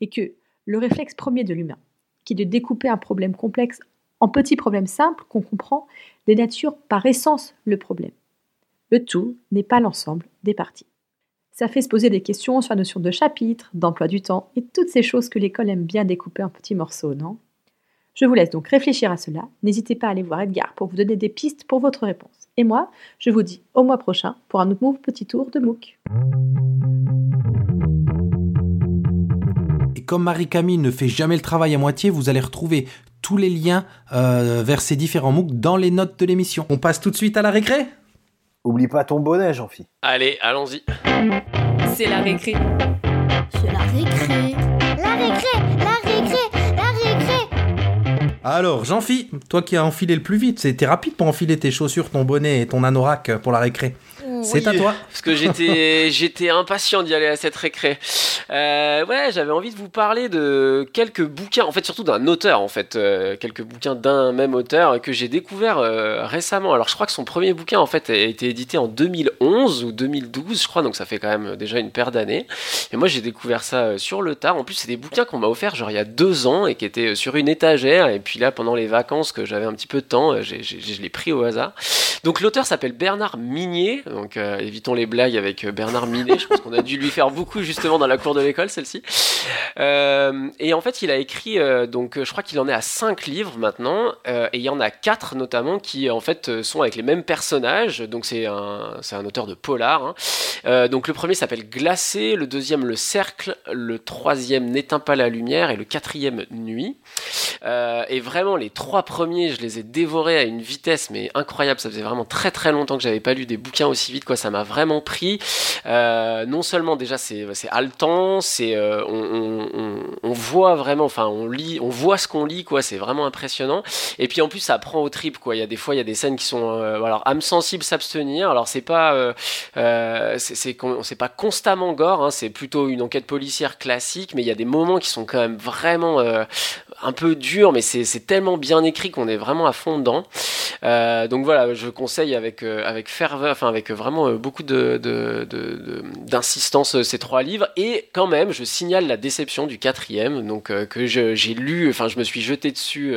Et que le réflexe premier de l'humain, qui est de découper un problème complexe en petits problèmes simples qu'on comprend, dénature par essence le problème. Le tout n'est pas l'ensemble des parties. Ça fait se poser des questions sur la notion de chapitre, d'emploi du temps et toutes ces choses que l'école aime bien découper en petits morceaux, non? Je vous laisse donc réfléchir à cela. N'hésitez pas à aller voir Edgar pour vous donner des pistes pour votre réponse. Et moi, je vous dis au mois prochain pour un nouveau petit tour de MOOC. comme Marie-Camille ne fait jamais le travail à moitié, vous allez retrouver tous les liens euh, vers ces différents MOOC dans les notes de l'émission. On passe tout de suite à la récré? Oublie pas ton bonnet, Jean-Phi. Allez, allons-y. C'est la récré. C'est la récré. La récré, la récré, la récré. Alors, Jean-Phi, toi qui as enfilé le plus vite, c'était rapide pour enfiler tes chaussures, ton bonnet et ton anorak pour la récré. C'est à toi. Parce que j'étais, j'étais impatient d'y aller à cette récré. Euh, ouais, j'avais envie de vous parler de quelques bouquins, en fait surtout d'un auteur, en fait, euh, quelques bouquins d'un même auteur que j'ai découvert euh, récemment. Alors je crois que son premier bouquin en fait a été édité en 2011 ou 2012, je crois, donc ça fait quand même déjà une paire d'années. Et moi j'ai découvert ça sur le tard. En plus c'est des bouquins qu'on m'a offert genre il y a deux ans et qui étaient sur une étagère. Et puis là pendant les vacances que j'avais un petit peu de temps, j'ai, je l'ai pris au hasard. Donc l'auteur s'appelle Bernard Minier. Donc évitons les blagues avec Bernard Minet. Je pense qu'on a dû lui faire beaucoup justement dans la cour de l'école, celle-ci. Euh, et en fait, il a écrit, euh, donc je crois qu'il en est à 5 livres maintenant, euh, et il y en a 4 notamment qui en fait sont avec les mêmes personnages. Donc c'est un, c'est un auteur de polar. Hein. donc le premier s'appelle Glacé, le deuxième Le Cercle, le troisième N'éteint pas la lumière et le quatrième Nuit. Euh, et vraiment, les trois premiers, je les ai dévorés à une vitesse mais incroyable. Ça faisait vraiment très très longtemps que j'avais pas lu des bouquins aussi vite. Quoi, ça m'a vraiment pris. Euh, non seulement déjà c'est haletant, c'est euh, on, on, on, voit vraiment, enfin on lit, on voit ce qu'on lit quoi. C'est vraiment impressionnant. Et puis en plus ça prend au trip quoi. Il y a des fois il y a des scènes qui sont euh, alors âme sensible s'abstenir. Alors c'est pas euh, euh, c'est c'est pas constamment gore. Hein, c'est plutôt une enquête policière classique, mais il y a des moments qui sont quand même vraiment un peu dur, mais c'est tellement bien écrit qu'on est vraiment à fond dedans. Euh, donc voilà, je conseille avec, euh, avec ferveur, enfin avec vraiment euh, beaucoup d'insistance de, de, ces trois livres. Et quand même, je signale la déception du quatrième, donc que j'ai lu, enfin je me suis jeté dessus,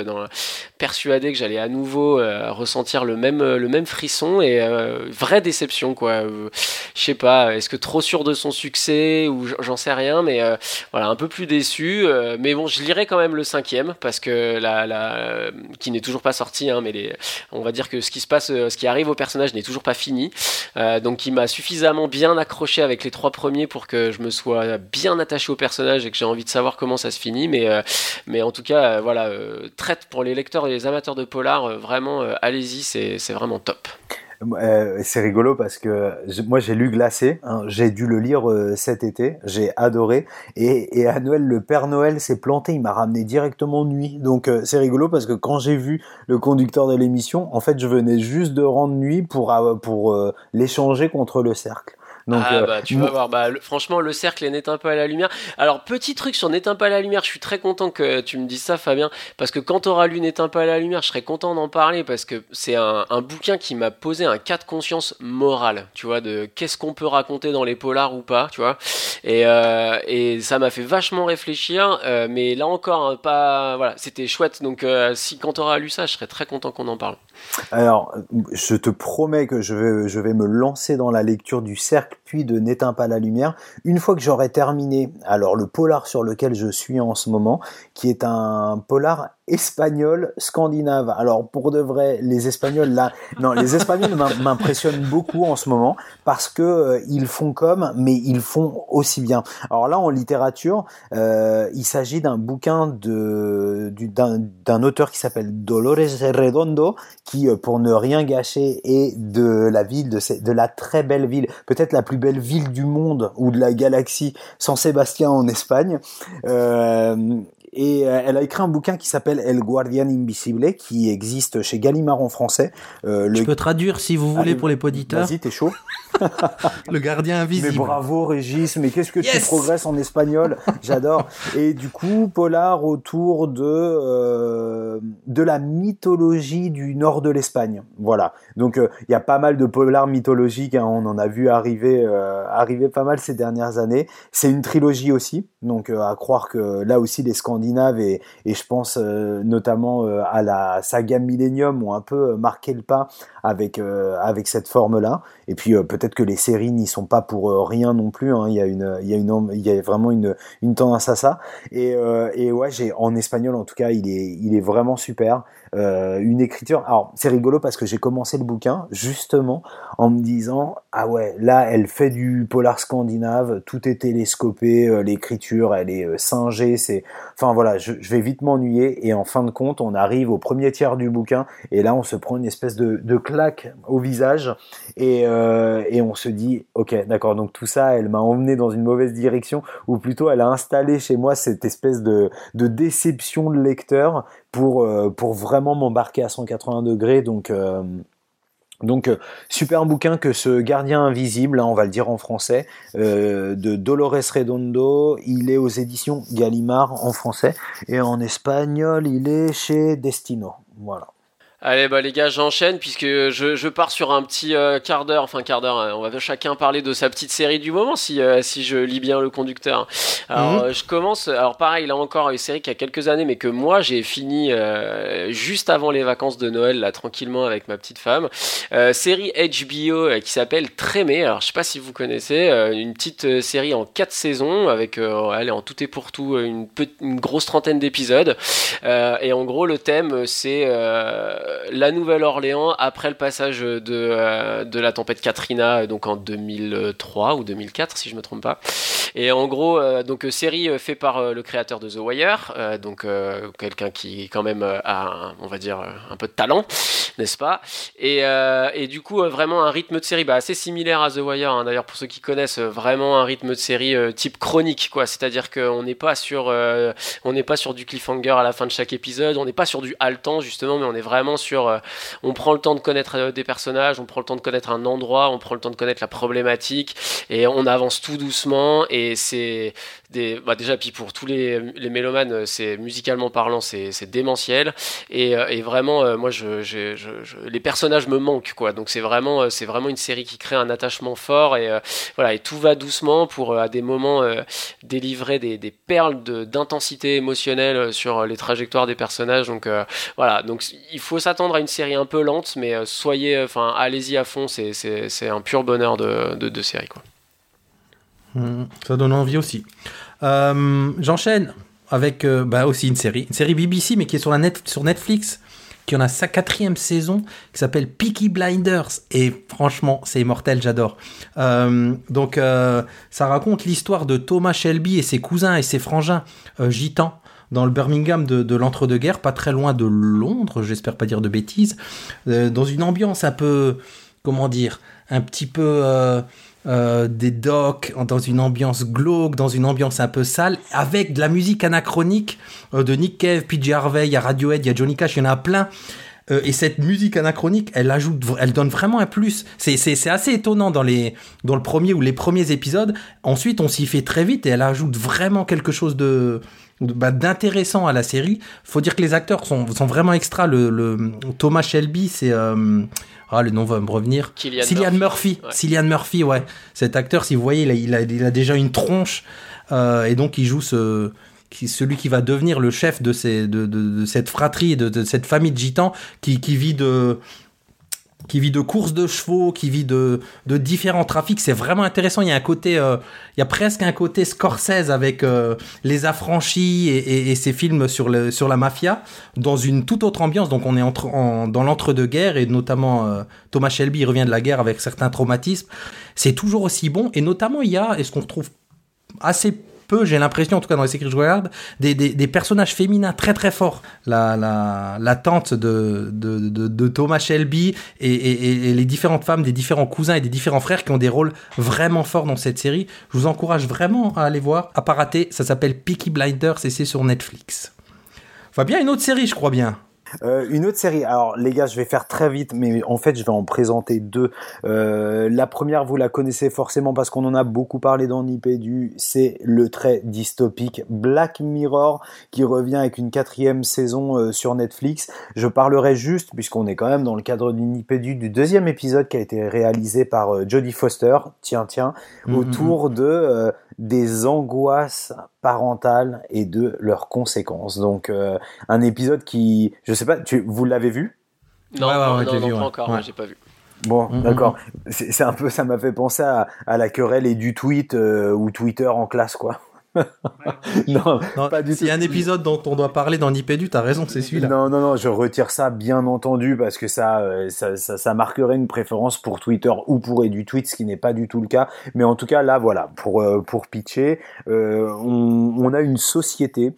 persuadé que j'allais à nouveau ressentir le même, le même frisson et vraie déception quoi. je sais pas, est-ce que trop sûr de son succès ou j'en sais rien, mais voilà, un peu plus déçu. mais bon, je lirai quand même le cinquième parce que la, qui n'est toujours pas sorti, hein, mais on va dire que ce qui se passe, ce qui arrive au personnage n'est toujours pas fini. Euh, donc il m'a suffisamment bien accroché avec les trois premiers pour que je me sois bien attaché au personnage et que j'ai envie de savoir comment ça se finit. Mais, euh, en tout cas, euh, voilà, traite pour les lecteurs et les amateurs de polar, vraiment, allez-y, c'est vraiment top. Euh, c'est rigolo parce que moi j'ai lu Glacé, hein, j'ai dû le lire euh, cet été, j'ai adoré et, à Noël le Père Noël s'est planté, il m'a ramené directement nuit. Donc euh, c'est rigolo parce que quand j'ai vu le conducteur de l'émission, en fait je venais juste de rendre nuit pour pour l'échanger contre le cercle. Donc, ah bah tu vas voir, bah, franchement le cercle n'éteint pas la lumière. Alors petit truc sur n'éteint pas la lumière, je suis très content que tu me dises ça Fabien, parce que quand tu auras lu n'éteint pas la lumière, je serais content d'en parler parce que c'est un, un, bouquin qui m'a posé un cas de conscience morale, tu vois, de qu'est-ce qu'on peut raconter dans les polars ou pas, tu vois. Et, euh, et ça m'a fait vachement réfléchir, euh, mais là encore, hein, pas, voilà, c'était chouette. Donc euh, si quand tu auras lu ça, je serais très content qu'on en parle. Alors, je te promets que je vais, je vais me lancer dans la lecture du cercle puis de N'éteins pas la lumière. Une fois que j'aurai terminé, alors le polar sur lequel je suis en ce moment, qui est un polar espagnol scandinave. Alors pour de vrai, les Espagnols là, non, les Espagnols m'impressionnent beaucoup en ce moment parce que euh, ils font comme, mais ils font aussi bien. Alors là, en littérature, euh, il s'agit d'un bouquin de d'un auteur qui s'appelle Dolores Redondo, qui, euh, pour ne rien gâcher, est de la ville de, de la très belle ville, peut-être la plus belle ville du monde ou de la galaxie, San Sébastien en Espagne. Euh, et euh, elle a écrit un bouquin qui s'appelle El Guardian Invisible, qui existe chez Gallimard en français. Euh, Je peux traduire si vous voulez pour les poditeurs. Vas-y, t'es chaud. le gardien invisible. Mais bravo Régis, mais qu'est-ce que tu progresses en espagnol? J'adore. Et du coup, polar autour de euh, de la mythologie du nord de l'Espagne. Voilà. Donc il euh, y a pas mal de polar mythologiques. Hein. on en a vu arriver euh, arriver pas mal ces dernières années. C'est une trilogie aussi. Donc à croire que là aussi les Scandinaves et, je pense notamment à la saga Millennium ont un peu marqué le pas avec avec cette forme là. Et puis peut-être que les séries n'y sont pas pour euh, rien non plus. Hein. Il y a une, il y a une, il y a vraiment une, une tendance à ça. Et, euh, et ouais, j'ai en espagnol en tout cas, il est, il est vraiment super. Euh, une écriture. Alors c'est rigolo parce que j'ai commencé le bouquin justement en me disant ah ouais là elle fait du polar scandinave, tout est télescopé, euh, l'écriture elle est euh, singée, c'est enfin voilà je, vais vite m'ennuyer et en fin de compte on arrive au premier tiers du bouquin et là on se prend une espèce de, claque au visage et, euh, et on se dit ok d'accord donc tout ça elle m'a emmené dans une mauvaise direction ou plutôt elle a installé chez moi cette espèce de, déception de lecteur pour euh, vraiment m'embarquer à 180 degrés. Donc euh, super bouquin que ce gardien invisible, hein, on va le dire en français, euh, de Dolores Redondo. Il est aux éditions Gallimard en français et en espagnol il est chez Destino. Voilà. Allez, bah les gars, j'enchaîne puisque je, je, pars sur un petit euh, quart d'heure, enfin quart d'heure. Hein. on va chacun parler de sa petite série du moment si, euh, si je lis bien le conducteur. Alors, mhm. euh, je commence. Alors, pareil, là encore, une série qui a quelques années, mais que moi j'ai fini juste avant les vacances de Noël, là, tranquillement avec ma petite femme. série HBO qui s'appelle Trémé. Alors, je sais pas si vous connaissez, une petite série en quatre saisons avec, allez, en tout et pour tout, une, une grosse trentaine d'épisodes. et en gros, le thème, c'est la Nouvelle-Orléans après le passage de, euh, de la tempête Katrina, donc en 2003 ou 2004 si je me trompe pas. Et en gros, euh, donc donc série fait par le créateur de The Wire, donc quelqu'un qui quand même a, on va dire, un peu de talent, n'est-ce pas? Et, et, du coup, vraiment un rythme de série bah, assez similaire à The Wire. Hein. D'ailleurs, pour ceux qui connaissent, vraiment un rythme de série type chronique, quoi. C'est-à-dire qu'on n'est pas sur, on n'est pas sur du cliffhanger à la fin de chaque épisode, on n'est pas sur du haletant justement, mais on est vraiment sur, on prend le temps de connaître des personnages, on prend le temps de connaître un endroit, on prend le temps de connaître la problématique et on avance tout doucement et c'est des bah déjà puis pour tous les, les mélomanes c'est musicalement parlant c'est démentiel. Et, euh, et vraiment euh, moi je, je, je, les personnages me manquent quoi. Donc c'est vraiment euh, c'est vraiment une série qui crée un attachement fort et voilà et tout va doucement pour à des moments délivrer des, des perles d'intensité émotionnelle sur les trajectoires des personnages. Donc voilà. Donc il faut s'attendre à une série un peu lente mais soyez enfin allez-y à fond. C'est un pur bonheur de, de, de série quoi ça donne envie aussi. Euh, j'enchaîne avec euh, bah, aussi une série, une série BBC, mais qui est sur, la net, sur Netflix, qui en a sa quatrième saison, qui s'appelle Peaky Blinders. Et franchement, c'est immortel, j'adore. Euh, donc, ça raconte l'histoire de Thomas Shelby et ses cousins et ses frangins gitans dans le Birmingham de l'entre-deux-guerres, pas très loin de Londres, j'espère pas dire de bêtises, dans une ambiance un peu, comment dire, un petit peu euh, des docks dans une ambiance glauque, dans une ambiance un peu sale, avec de la musique anachronique euh, de Nick Cave, PJ Harvey, il y a Radiohead, il y a Johnny Cash, il y en a plein. Euh, et cette musique anachronique, elle ajoute, elle donne vraiment un plus. C'est assez étonnant dans, les, dans le premier ou les premiers épisodes. Ensuite, on s'y fait très vite et elle ajoute vraiment quelque chose de, bah, d'intéressant à la série. Faut dire que les acteurs sont, sont vraiment extra. Le, Thomas Shelby, c'est ah, le nom va me revenir. Cillian Murphy. Cillian Murphy, ouais. Cet acteur, si vous voyez, il a, il a, déjà une tronche. Euh, et donc, il joue ce, celui qui va devenir le chef de, ces, de, de, cette fratrie, de, de, cette famille de gitans qui, qui vit de qui vit de courses de chevaux, qui vit de, de différents trafics. C'est vraiment intéressant. Il y a un côté, euh, il y a presque un côté Scorsese avec euh, les affranchis et, et, ses films sur, le, sur la mafia dans une toute autre ambiance. Donc on est entre, en, dans l'entre-deux-guerres et notamment euh, Thomas Shelby revient de la guerre avec certains traumatismes. C'est toujours aussi bon et notamment il y a, et ce qu'on retrouve assez j'ai l'impression, en tout cas dans les séries que je regarde, des, personnages féminins très très forts. La, la, tante de, de, Thomas Shelby et, les différentes femmes des différents cousins et des différents frères qui ont des rôles vraiment forts dans cette série. Je vous encourage vraiment à aller voir. À pas rater, ça s'appelle Peaky Blinders et c'est sur Netflix. Va bien une autre série, je crois bien. Euh, une autre série. Alors les gars, je vais faire très vite, mais en fait, je vais en présenter deux. Euh, la première, vous la connaissez forcément parce qu'on en a beaucoup parlé dans Nipédu. C'est le très dystopique Black Mirror qui revient avec une quatrième saison euh, sur Netflix. Je parlerai juste, puisqu'on est quand même dans le cadre du Nipédu, du deuxième épisode qui a été réalisé par Jodie Foster. Tiens, tiens, mm-hmm. autour de euh, des angoisses parentales et de leurs conséquences. Donc euh, un épisode qui, je sais pas, tu, vous l'avez vu? Non, non, non, pas encore, j'ai pas vu. Bon, mm-hmm. d'accord. C'est un peu, ça m'a fait penser à, à, la querelle et du tweet euh, ou Twitter en classe, quoi. Non, pas du S'il y a un épisode dont on doit parler dans Nipédu, t'as raison, c'est celui-là. Non, non, non, je retire ça, bien entendu, parce que ça, euh, ça, ça, marquerait une préférence pour Twitter ou pour EduTweet, ce qui n'est pas du tout le cas. Mais en tout cas, là, voilà, pour, euh, pour pitcher, euh, on, on, a une société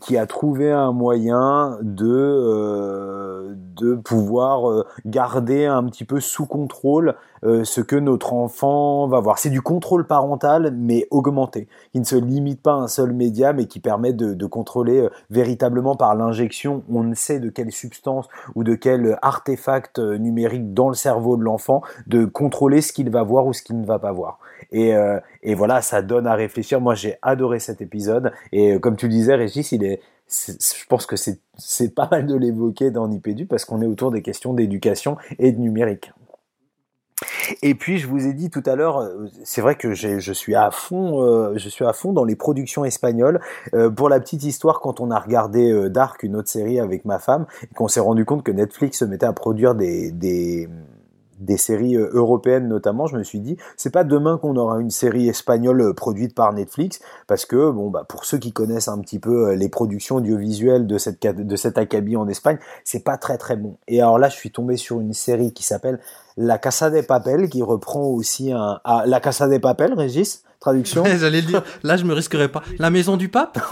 qui a trouvé un moyen de, de pouvoir garder un petit peu sous contrôle euh, ce que notre enfant va voir. C'est du contrôle parental, mais augmenté, qui ne se limite pas à un seul média, mais qui permet de, contrôler euh, véritablement par l'injection, on ne sait de quelle substance ou de quel artefact euh, numérique dans le cerveau de l'enfant, de contrôler ce qu'il va voir ou ce qu'il ne va pas voir. Et, et voilà, ça donne à réfléchir. Moi, j'ai adoré cet épisode. Et comme tu le disais, Régis, il est, je pense que c'est pas mal de l'évoquer dans Nipédu parce qu'on est autour des questions d'éducation et de numérique. Et puis je vous ai dit tout à l'heure, euh, c'est vrai que je suis à fond, euh, je suis à fond dans les productions espagnoles. Euh, pour la petite histoire, quand on a regardé Dark, une autre série avec ma femme, et qu'on s'est rendu compte que Netflix se mettait à produire des, des séries européennes notamment, je me suis dit, c'est pas demain qu'on aura une série espagnole produite par Netflix, parce que bon bah pour ceux qui connaissent un petit peu les productions audiovisuelles de cette de cet acabit en Espagne, c'est pas très très bon. Et alors là, je suis tombé sur une série qui s'appelle la Casa de Papel qui reprend aussi un... Ah, la Casa de Papel, Régis traduction. J'allais le dire. Là, je me risquerais pas. La maison du pape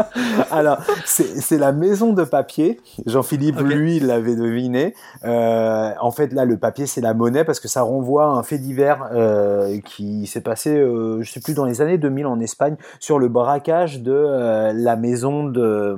Alors, c'est la maison de papier. Jean-Philippe, lui, l'avait deviné. Euh, en fait, là, le papier, c'est la monnaie parce que ça renvoie à un fait divers euh, qui s'est passé, euh, je sais plus, dans les années 2000 en Espagne, sur le braquage de euh, la maison de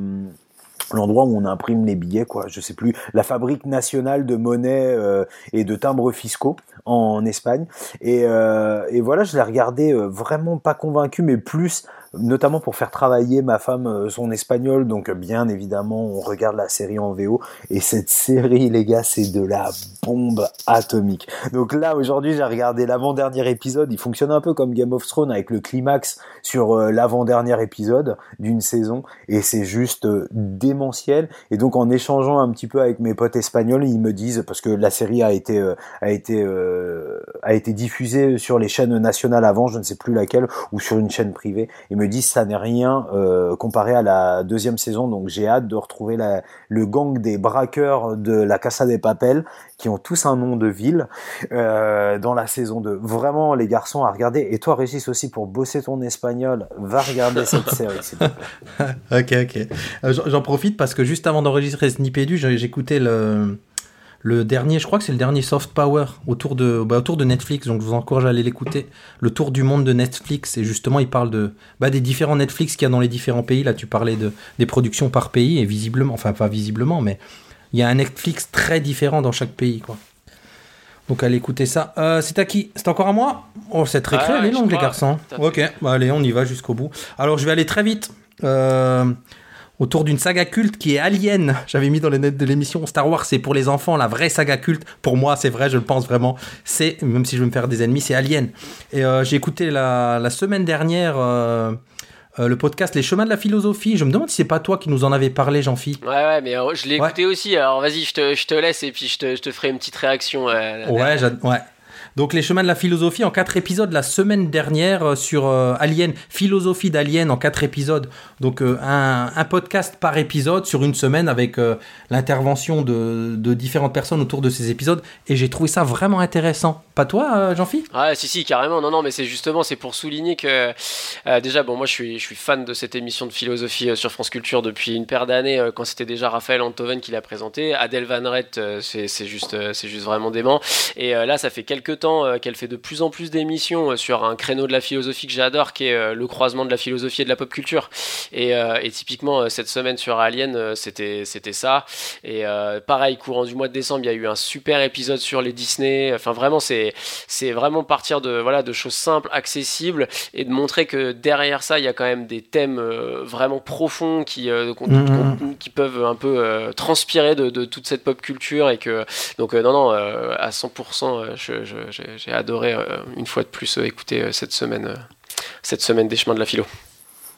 l'endroit où on imprime les billets, quoi. Je sais plus, la fabrique nationale de monnaie euh, et de timbres fiscaux en Espagne. Et, euh, et voilà, je l'ai regardé euh, vraiment pas convaincu, mais plus notamment pour faire travailler ma femme euh, son espagnol. Donc bien évidemment, on regarde la série en VO. Et cette série, les gars, c'est de la bombe atomique. Donc là, aujourd'hui, j'ai regardé l'avant-dernier épisode. Il fonctionne un peu comme Game of Thrones avec le climax sur euh, l'avant-dernier épisode d'une saison. Et c'est juste euh, démentiel. Et donc en échangeant un petit peu avec mes potes espagnols, ils me disent, parce que la série a été, a été, a été diffusée sur les chaînes nationales avant, je ne sais plus laquelle, ou sur une chaîne privée. Disent ça n'est rien euh, comparé à la deuxième saison, donc j'ai hâte de retrouver la, le gang des braqueurs de la Casa des Papel, qui ont tous un nom de ville, euh, dans la saison 2. Vraiment, les garçons, à regarder. Et toi, Régis, aussi, pour bosser ton espagnol, va regarder cette série, s'il te plaît. Ok, ok. Euh, j'en- profite parce que juste avant d'enregistrer Snipedu, j'ai- j'écoutais le, le dernier, je crois que c'est le dernier Soft Power autour de, bah, autour de Netflix, donc je vous encourage à aller l'écouter. Le tour du monde de Netflix, et justement, il parle de, bah, des différents Netflix qu'il y a dans les différents pays. Là, tu parlais de, des productions par pays, et visiblement, enfin, pas visiblement, mais il y a un Netflix très différent dans chaque pays, quoi. Donc allez écouter ça. Euh, c'est à qui? C'est encore à moi? Oh, cette récré, Ah, elle est longue, les garçons. Ok, bah, allez, on y va jusqu'au bout. Alors, je vais aller très vite. Euh, autour d'une saga culte qui est Alien. J'avais mis dans les notes de l'émission Star Wars, c'est pour les enfants, la vraie saga culte. Pour moi, c'est vrai, je le pense vraiment. C'est, même si je vais me faire des ennemis, c'est Alien. Et euh, j'ai écouté la, la semaine dernière euh, euh, le podcast Les Chemins de la Philosophie. Je me demande si c'est pas toi qui nous en avais parlé, Jean-Phi. Ouais, ouais, mais je l'ai Ouais. écouté aussi. Alors vas-y, je te, je te laisse et puis je te, je te ferai une petite réaction. Ouais, ouais. Donc les chemins de la philosophie en quatre épisodes la semaine dernière euh, sur euh, Alien, philosophie d'Alien en quatre épisodes. Donc euh, un, un podcast par épisode sur une semaine avec euh, l'intervention de, de différentes personnes autour de ces épisodes. Et j'ai trouvé ça vraiment intéressant. Pas toi, Jean-Phi Ouais, si, si, carrément. Non, non, mais c'est justement, c'est pour souligner que déjà, bon, moi, je suis, je suis fan de cette émission de philosophie sur France Culture depuis une paire d'années, quand c'était déjà Raphaël Antoven qui l'a présenté. Adèle Van Rett, c'est juste, c'est juste vraiment dément. Et là, ça fait quelques temps euh, qu'elle fait de plus en plus d'émissions euh, sur un créneau de la philosophie que j'adore, qui est euh, le croisement de la philosophie et de la pop culture. Et, et typiquement, cette semaine sur Alien, c'était, ça. Et pareil, courant du mois de décembre, il y a eu un super épisode sur les Disney. Enfin, vraiment, c'est vraiment partir de voilà de choses simples, accessibles et de montrer que derrière ça, il y a quand même des thèmes vraiment profonds qui qu'on- Mhm. qu'on- qui peuvent un peu transpirer de, de toute cette pop culture et que donc non non à 100%, euh, je- je- j'ai adoré euh, une fois de plus euh, écouter euh, cette semaine cette semaine des chemins de la philo.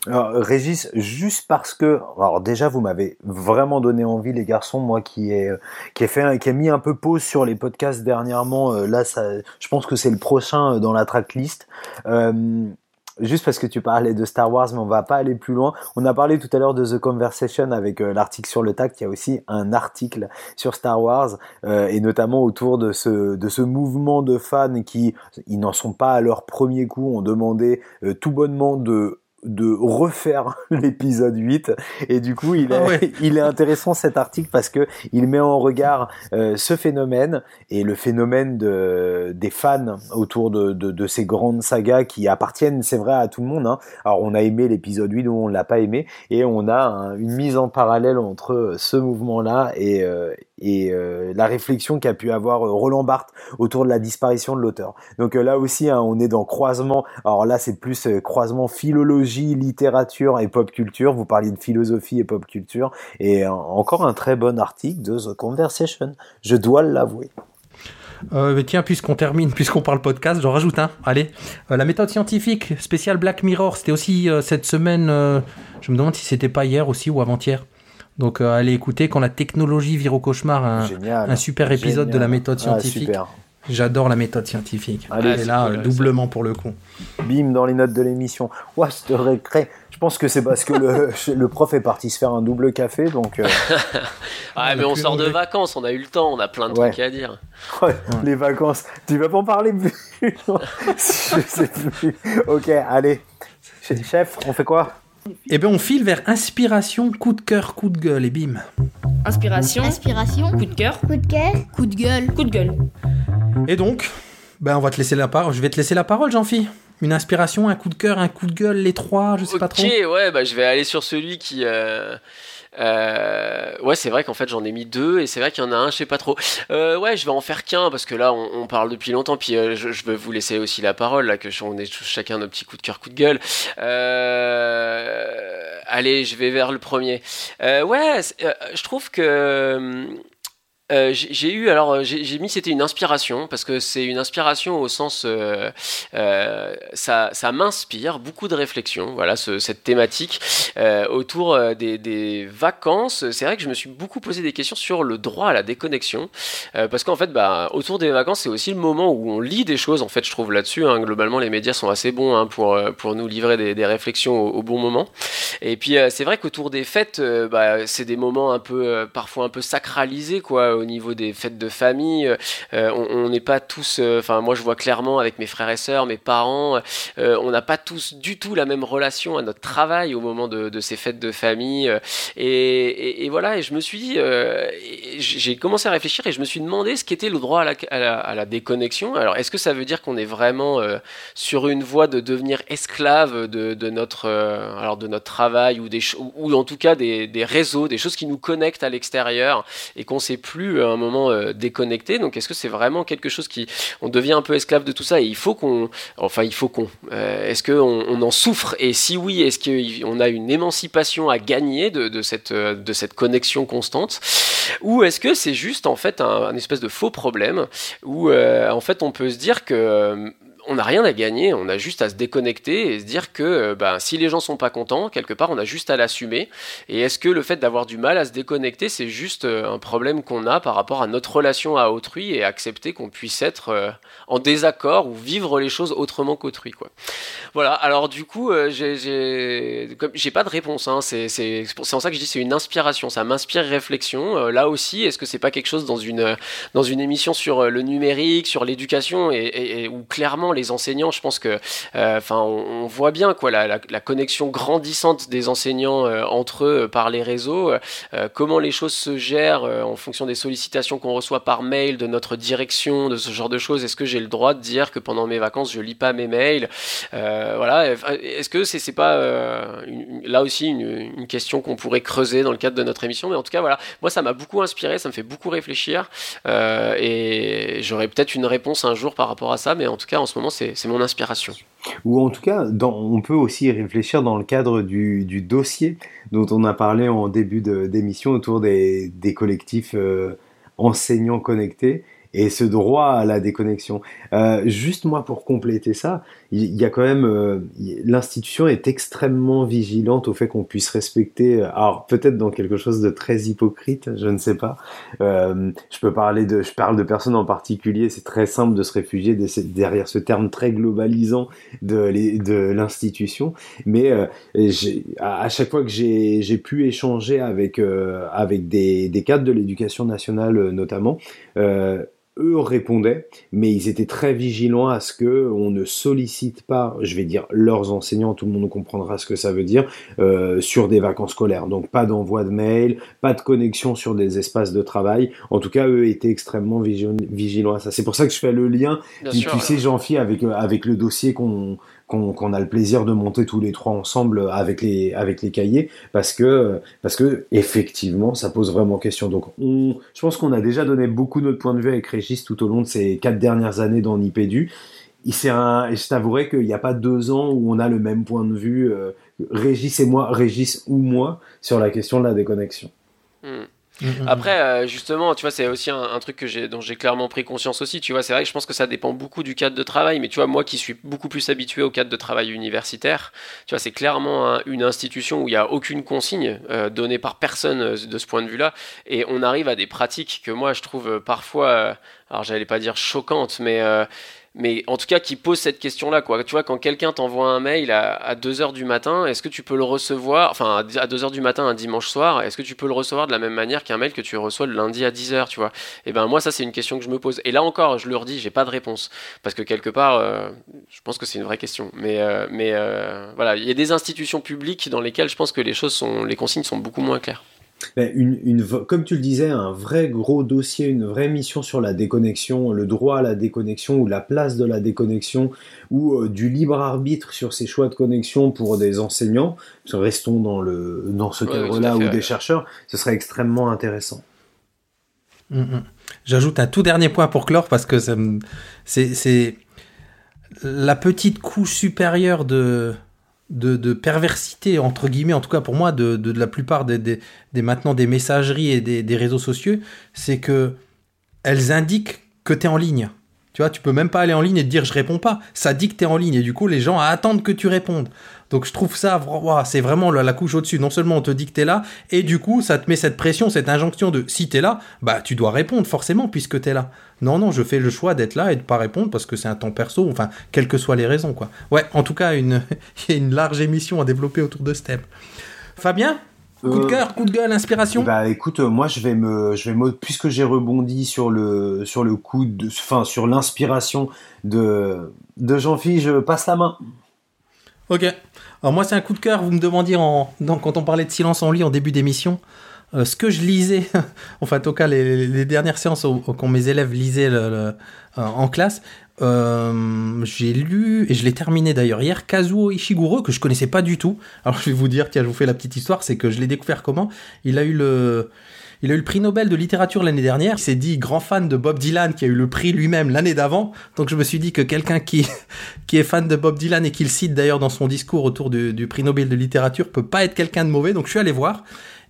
Alors, Régis, juste parce que, alors déjà, vous m'avez vraiment donné envie, les garçons, moi qui ai, qui ai fait, qui mis un peu pause sur les podcasts dernièrement. là, ça, je pense que c'est le prochain dans la tracklist. Juste parce que tu parlais de Star Wars, mais on va pas aller plus loin. On a parlé tout à l'heure de The Conversation avec euh, l'article sur le tact. Il y a aussi un article sur Star Wars euh, et notamment autour de ce mouvement de fans qui ils n'en sont pas à leur premier coup, ont demandé euh, tout bonnement de de refaire l'épisode 8 et du coup il est, Ah ouais. il est intéressant cet article parce que il met en regard euh, ce phénomène et le phénomène de, des fans autour de, de, de ces grandes sagas qui appartiennent c'est vrai à tout le monde hein. alors on a aimé l'épisode 8 ou on l'a pas aimé et on a un- une mise en parallèle entre ce mouvement là et, euh, et euh, la réflexion qu'a pu avoir euh, Roland Barthes autour de la disparition de l'auteur donc euh, là aussi hein, on est dans croisement alors là c'est plus croisement philologie littérature et pop culture vous parliez de philosophie et pop culture et encore un très bon article de The Conversation je dois l'avouer tiens, puisqu'on termine, puisqu'on parle podcast, j'en rajoute un. Allez, la méthode scientifique spéciale Black Mirror, c'était aussi cette semaine. je me demande si c'était pas hier aussi ou avant-hier. Donc euh, allez écouter quand la technologie vire au cauchemar, un, génial un super épisode de la méthode Ah, scientifique. J'adore la méthode scientifique. Allez, Et c'est là, cool, euh, doublement pour le coup. Bim dans les notes de l'émission. Ouais, ce récré. Je pense que c'est parce que le, le prof est parti se faire un double café, donc euh, Ah, On mais on sort de vacances, on a eu le temps, on a plein de Ouais. trucs à dire. ouais, les vacances. Tu vas pas en parler plus? Je sais plus. Ok, allez. Chef, on fait quoi? Eh bien, on file vers inspiration, coup de cœur, coup de gueule, et bim. Inspiration, Inspiration. coup de cœur, Coup de cœur. Coup de gueule. coup de gueule. Et donc, ben, on va te laisser la parole. Je vais te laisser la parole, Jean-Phi. Une inspiration, un coup de cœur, un coup de gueule, les trois, je sais pas Ok, trop. ouais, bah, je vais aller sur celui qui. euh, euh, ouais, c'est vrai qu'en fait j'en ai mis deux et c'est vrai qu'il y en a un, je sais pas trop. Euh, ouais, je vais en faire qu'un parce que là on, parle depuis longtemps. Puis euh, je, je vais vous laisser aussi la parole là, que on est tous chacun nos petits coups de cœur, coups de gueule. Euh, allez, je vais vers le premier. Euh, ouais, je trouve que. Euh, j'ai eu alors euh, j'ai mis c'était une inspiration parce que c'est une inspiration au sens euh, ça, ça m'inspire beaucoup de réflexions voilà ce- cette thématique autour des, vacances c'est vrai que je me suis beaucoup posé des questions sur le droit à la déconnexion parce qu'en fait bah, autour des vacances c'est aussi le moment où on lit des choses en fait je trouve là-dessus hein. globalement les médias sont assez bons hein, pour, pour nous livrer des, réflexions au, bon moment et puis c'est vrai qu'autour des fêtes bah, c'est des moments un peu parfois un peu sacralisés quoi au niveau des fêtes de famille euh, euh, on n'est pas tous euh, enfin moi je vois clairement avec mes frères et sœurs mes parents on n'a pas tous du tout la même relation à notre travail au moment de, ces fêtes de famille et, voilà et je me suis dit j'ai commencé à réfléchir et je me suis demandé ce qu'était le droit à la, déconnexion. Alors est-ce que ça veut dire qu'on est vraiment sur une voie de devenir esclave de, notre alors de notre travail ou des ou en tout cas des, réseaux des choses qui nous connectent à l'extérieur et qu'on sait plus à un moment euh, déconnecté. Donc est-ce que c'est vraiment quelque chose qui on devient un peu esclave de tout ça et il faut qu'on enfin il faut qu'on euh, est-ce qu'on on en souffre? Et si oui est-ce qu'on a une émancipation à gagner de, cette euh, de cette connexion constante? Ou est-ce que c'est juste en fait un, espèce de faux problème où euh, en fait on peut se dire que euh, on n'a rien à gagner, on a juste à se déconnecter et se dire que euh, ben, si les gens sont pas contents, quelque part on a juste à l'assumer. Et est-ce que le fait d'avoir du mal à se déconnecter, c'est juste euh, un problème qu'on a par rapport à notre relation à autrui et accepter qu'on puisse être euh, en désaccord ou vivre les choses autrement qu'autrui quoi. Voilà, alors du coup, j'ai- pas de réponse, hein. c'est en ça que je dis c'est une inspiration, ça m'inspire réflexion. Là aussi, est-ce que c'est pas quelque chose dans une, dans une émission sur le numérique, sur l'éducation, et- et où clairement les enseignants, je pense que, euh, enfin, on, voit bien quoi, la, la- connexion grandissante des enseignants euh, entre eux euh, par les réseaux, comment les choses se gèrent en fonction des sollicitations qu'on reçoit par mail de notre direction, de ce genre de choses. Est-ce que j'ai le droit de dire que pendant mes vacances je lis pas mes mails? Voilà. Est-ce que c'est pas là aussi une, une question qu'on pourrait creuser dans le cadre de notre émission Mais en tout cas, voilà, moi ça m'a beaucoup inspiré, ça me fait beaucoup réfléchir, et j'aurai peut-être une réponse un jour par rapport à ça. Mais en tout cas, en ce moment, c'est mon inspiration. Ou en tout cas, on peut aussi réfléchir dans le cadre du, dossier dont on a parlé en début d'émission autour des, des collectifs euh, enseignants connectés et ce droit à la déconnexion. Euh, juste moi pour compléter ça, il y, a quand même euh, l'institution est extrêmement vigilante au fait qu'on puisse respecter. euh, Alors peut-être dans quelque chose de très hypocrite, je ne sais pas. Je peux parler de, je parle de personnes en particulier. C'est très simple de se réfugier de- derrière ce terme très globalisant de, l'institution. Mais à, chaque fois que j'ai pu échanger avec, des, cadres de l'éducation nationale notamment, eux répondaient, mais ils étaient très vigilants à ce que on ne sollicite pas, je vais dire leurs enseignants, tout le monde comprendra ce que ça veut dire, euh, sur des vacances scolaires. Donc pas d'envoi de mail, pas de connexion sur des espaces de travail. En tout cas, eux étaient extrêmement vigil- vigilants à ça. C'est pour ça que je fais le lien Bien tu, sûr. tu sais, Jean-Phi, avec, euh, avec le dossier qu'on qu'on a le plaisir de monter tous les trois ensemble avec les, avec les cahiers, parce que, parce que effectivement, ça pose vraiment question. Donc, on, je pense qu'on a déjà donné beaucoup notre point de vue avec Régis tout au long de ces quatre dernières années dans Nipédu. C'est je t'avouerai qu'il n'y a pas deux ans où on a le même point de vue, euh, Régis et moi, Régis ou moi, sur la question de la déconnexion. Hmm. Mm, mm, Après, euh, justement, tu vois, c'est aussi un, truc que dont j'ai clairement pris conscience aussi. Tu vois, c'est vrai que je pense que ça dépend beaucoup du cadre de travail. Mais tu vois, moi qui suis beaucoup plus habitué au cadre de travail universitaire, tu vois, c'est clairement un- une institution où il n'y a aucune consigne euh, donnée par personne euh, de ce point de vue-là. Et on arrive à des pratiques que moi, je trouve parfois, alors j'allais pas dire choquantes, mais. Mais en tout cas, qui posent cette question-là, quoi. Tu vois, quand quelqu'un t'envoie un mail à, à 2h du matin, est-ce que tu peux le recevoir, enfin, à 2h du matin un dimanche soir, est-ce que tu peux le recevoir de la même manière qu'un mail que tu reçois le lundi à 10h, tu vois? Et ben, moi, ça, c'est une question que je me pose. Et là encore, je leur dis, j'ai pas de réponse. Parce que quelque part, euh, je pense que c'est une vraie question. Mais, euh, euh, voilà, il y a des institutions publiques dans lesquelles je pense que les choses sont, les consignes sont beaucoup moins claires. Ben, une, comme tu le disais, un vrai gros dossier, une vraie mission sur la déconnexion, le droit à la déconnexion ou la place de la déconnexion ou euh, du libre arbitre sur ces choix de connexion pour des enseignants, restons dans, le, dans ce Ouais, cadre-là, ou ouais. des chercheurs, ce serait extrêmement intéressant. Mm, mm. J'ajoute un tout dernier point pour clore parce que c'est la petite couche supérieure de, de, de perversité, entre guillemets, en tout cas pour moi, de, de, la plupart des, des, maintenant des messageries et des, des réseaux sociaux, c'est que elles indiquent que tu es en ligne. Tu vois, tu peux même pas aller en ligne et te dire je réponds pas. Ça dit que tu es en ligne et du coup, les gens attendent que tu répondes. Donc je trouve ça, c'est vraiment la, la couche au-dessus. Non seulement on te dit que tu es là, et du coup, ça te met cette pression, cette injonction de si tu es là, bah tu dois répondre forcément puisque tu es là. Non, non, je fais le choix d'être là et de pas répondre parce que c'est un temps perso, enfin, quelles que soient les raisons, quoi. Ouais, en tout cas, une, il y a une large émission à développer autour de ce thème. Fabien Coup de Euh, cœur, coup de gueule, inspiration? Bah écoute, euh, moi je vais me, je vais me, puisque j'ai rebondi sur le, sur le coup de, enfin sur l'inspiration de, de Jean-Philippe, je passe la main. Ok. Alors moi, c'est un coup de cœur. Vous me demandiez en, quand on parlait de silence en lit en début d'émission, euh, ce que je lisais, enfin en tout cas les, les dernières séances où, mes élèves lisaient euh, en classe, euh, j'ai lu et je l'ai terminé d'ailleurs hier Kazuo Ishiguro que je connaissais pas du tout. Alors je vais vous dire, tiens, je vous fais la petite histoire, c'est que je l'ai découvert comment? Il a eu le il a eu le prix Nobel de littérature l'année dernière. Il s'est dit grand fan de Bob Dylan qui a eu le prix lui-même l'année d'avant. Donc je me suis dit que quelqu'un qui, qui est fan de Bob Dylan et qui le cite d'ailleurs dans son discours autour du, du prix Nobel de littérature peut pas être quelqu'un de mauvais. Donc je suis allé voir.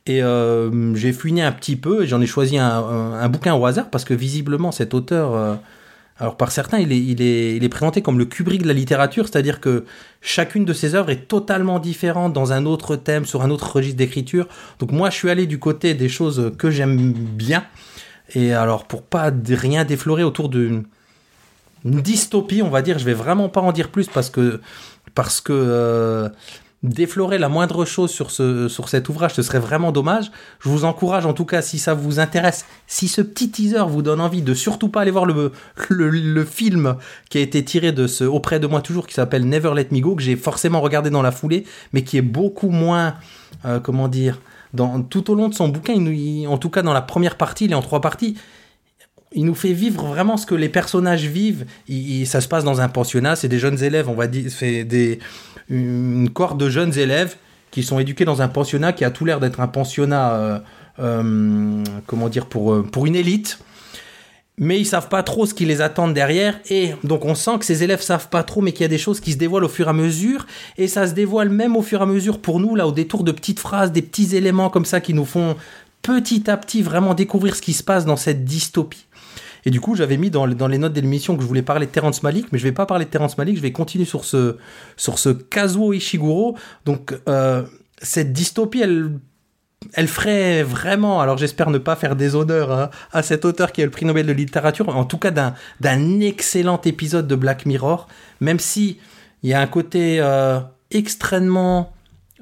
Et euh, j'ai fouiné un petit peu et j'en ai choisi un, bouquin au hasard parce que visiblement cet auteur, euh, alors par certains, il est, présenté comme le Kubrick de la littérature, c'est-à-dire que chacune de ses œuvres est totalement différente dans un autre thème, sur un autre registre d'écriture. Donc moi, je suis allé du côté des choses que j'aime bien. Et alors, pour pas rien déflorer autour d'une une dystopie, on va dire, je vais vraiment pas en dire plus parce que parce que euh, déflorer la moindre chose sur ce sur cet ouvrage, ce serait vraiment dommage. Je vous encourage, en tout cas, si ça vous intéresse, si ce petit teaser vous donne envie de surtout pas aller voir le le, film qui a été tiré de ce auprès de moi toujours qui s'appelle Never Let Me Go que j'ai forcément regardé dans la foulée, mais qui est beaucoup moins euh, comment dire dans, tout au long de son bouquin, en tout cas dans la première partie, il est en trois parties, il nous fait vivre vraiment ce que les personnages vivent. Ça se passe dans un pensionnat, c'est des jeunes élèves, on va dire, c'est des, une corde de jeunes élèves qui sont éduqués dans un pensionnat qui a tout l'air d'être un pensionnat, euh, euh, comment dire, pour, euh, pour une élite. Mais ils savent pas trop ce qui les attend derrière et donc on sent que ces élèves savent pas trop mais qu'il y a des choses qui se dévoilent au fur et à mesure et ça se dévoile même au fur et à mesure pour nous là au détour de petites phrases, des petits éléments comme ça qui nous font petit à petit vraiment découvrir ce qui se passe dans cette dystopie. Et du coup, j'avais mis dans, les notes de l'émission que je voulais parler de Terrence Malick, mais je vais pas parler de Terrence Malick, je vais continuer sur ce, sur ce Kazuo Ishiguro. Donc, euh, cette dystopie, elle, elle ferait vraiment, alors j'espère ne pas faire des honneurs à, à cet auteur qui a le prix Nobel de littérature, en tout cas d'un, d'un excellent épisode de Black Mirror, même si il y a un côté euh, extrêmement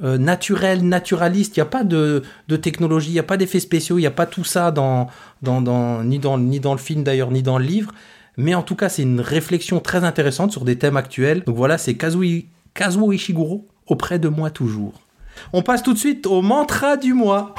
euh, naturel, naturaliste. Il n'y a pas de, de technologie, il n'y a pas d'effets spéciaux, il n'y a pas tout ça dans, dans, dans, ni, dans, ni dans le film d'ailleurs, ni dans le livre. Mais en tout cas, c'est une réflexion très intéressante sur des thèmes actuels. Donc voilà, c'est Kazuo, Kazuo Ishiguro, auprès de moi toujours. On passe tout de suite au mantra du mois.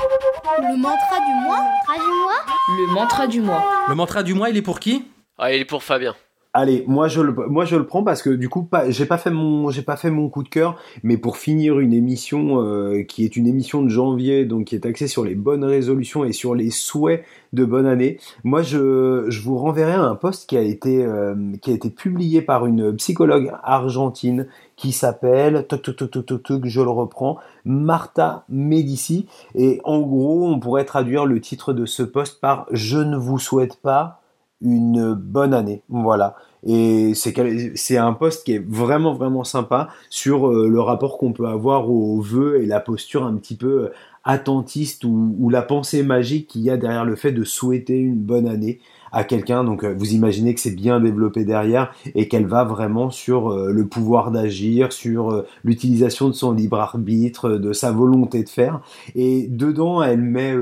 Le mantra du mois Mantra du mois? Le mantra du mois? Le mantra du mois, il est pour qui? Ah, il est pour Fabien. Allez, moi je le, prends parce que du coup, j'ai pas fait mon, coup de cœur, mais pour finir une émission euh, qui est une émission de janvier, donc qui est axée sur les bonnes résolutions et sur les souhaits de bonne année, moi je, vous renverrai un post qui a été, euh, qui a été publié par une psychologue argentine qui s'appelle, je le reprends, Marta Medici, et en gros, on pourrait traduire le titre de ce post par Je ne vous souhaite pas une bonne année. Voilà. Et c'est un poste qui est vraiment vraiment sympa sur euh, le rapport qu'on peut avoir aux vœux et la posture un petit peu euh, attentiste ou, ou la pensée magique qu'il y a derrière le fait de souhaiter une bonne année à quelqu'un. Donc euh, vous imaginez que c'est bien développé derrière et qu'elle va vraiment sur euh, le pouvoir d'agir, sur euh, l'utilisation de son libre arbitre, de sa volonté de faire. Et dedans, elle met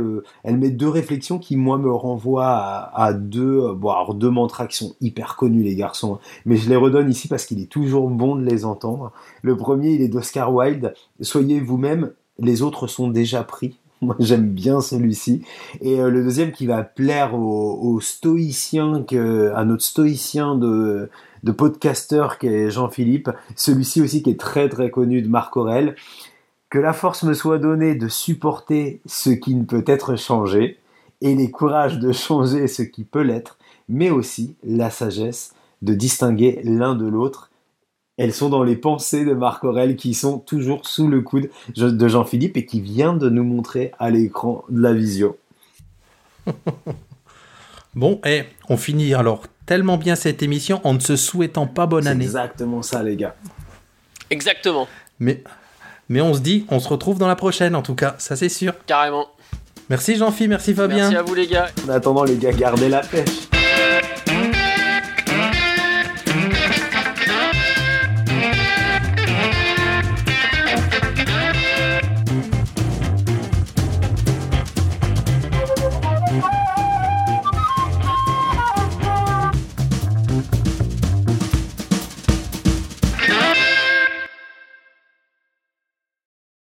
elle met deux réflexions qui moi me renvoient à, deux bon deux mantras qui sont hyper connus les garçons hein. mais je les redonne ici parce qu'il est toujours bon de les entendre le premier il est d'Oscar Wilde soyez vous-même les autres sont déjà pris moi j'aime bien celui-ci et euh, le deuxième qui va plaire aux, stoïciens à notre stoïcien de de podcasteur qui est Jean-Philippe celui-ci aussi qui est très très connu de Marc Aurèle que la force me soit donnée de supporter ce qui ne peut être changé et les courages de changer ce qui peut l'être, mais aussi la sagesse de distinguer l'un de l'autre. Elles sont dans les pensées de Marc Aurèle qui sont toujours sous le coude de Jean-Philippe et qui vient de nous montrer à l'écran de la visio. Bon, et on finit alors tellement bien cette émission en ne se souhaitant pas bonne C'est année. exactement ça, les gars. Exactement, Mais, mais on se dit, on se retrouve dans la prochaine en tout cas, ça c'est sûr. carrément. Merci Jean-Phi, merci Fabien. Merci à vous les gars. En attendant, les gars, gardez la pêche.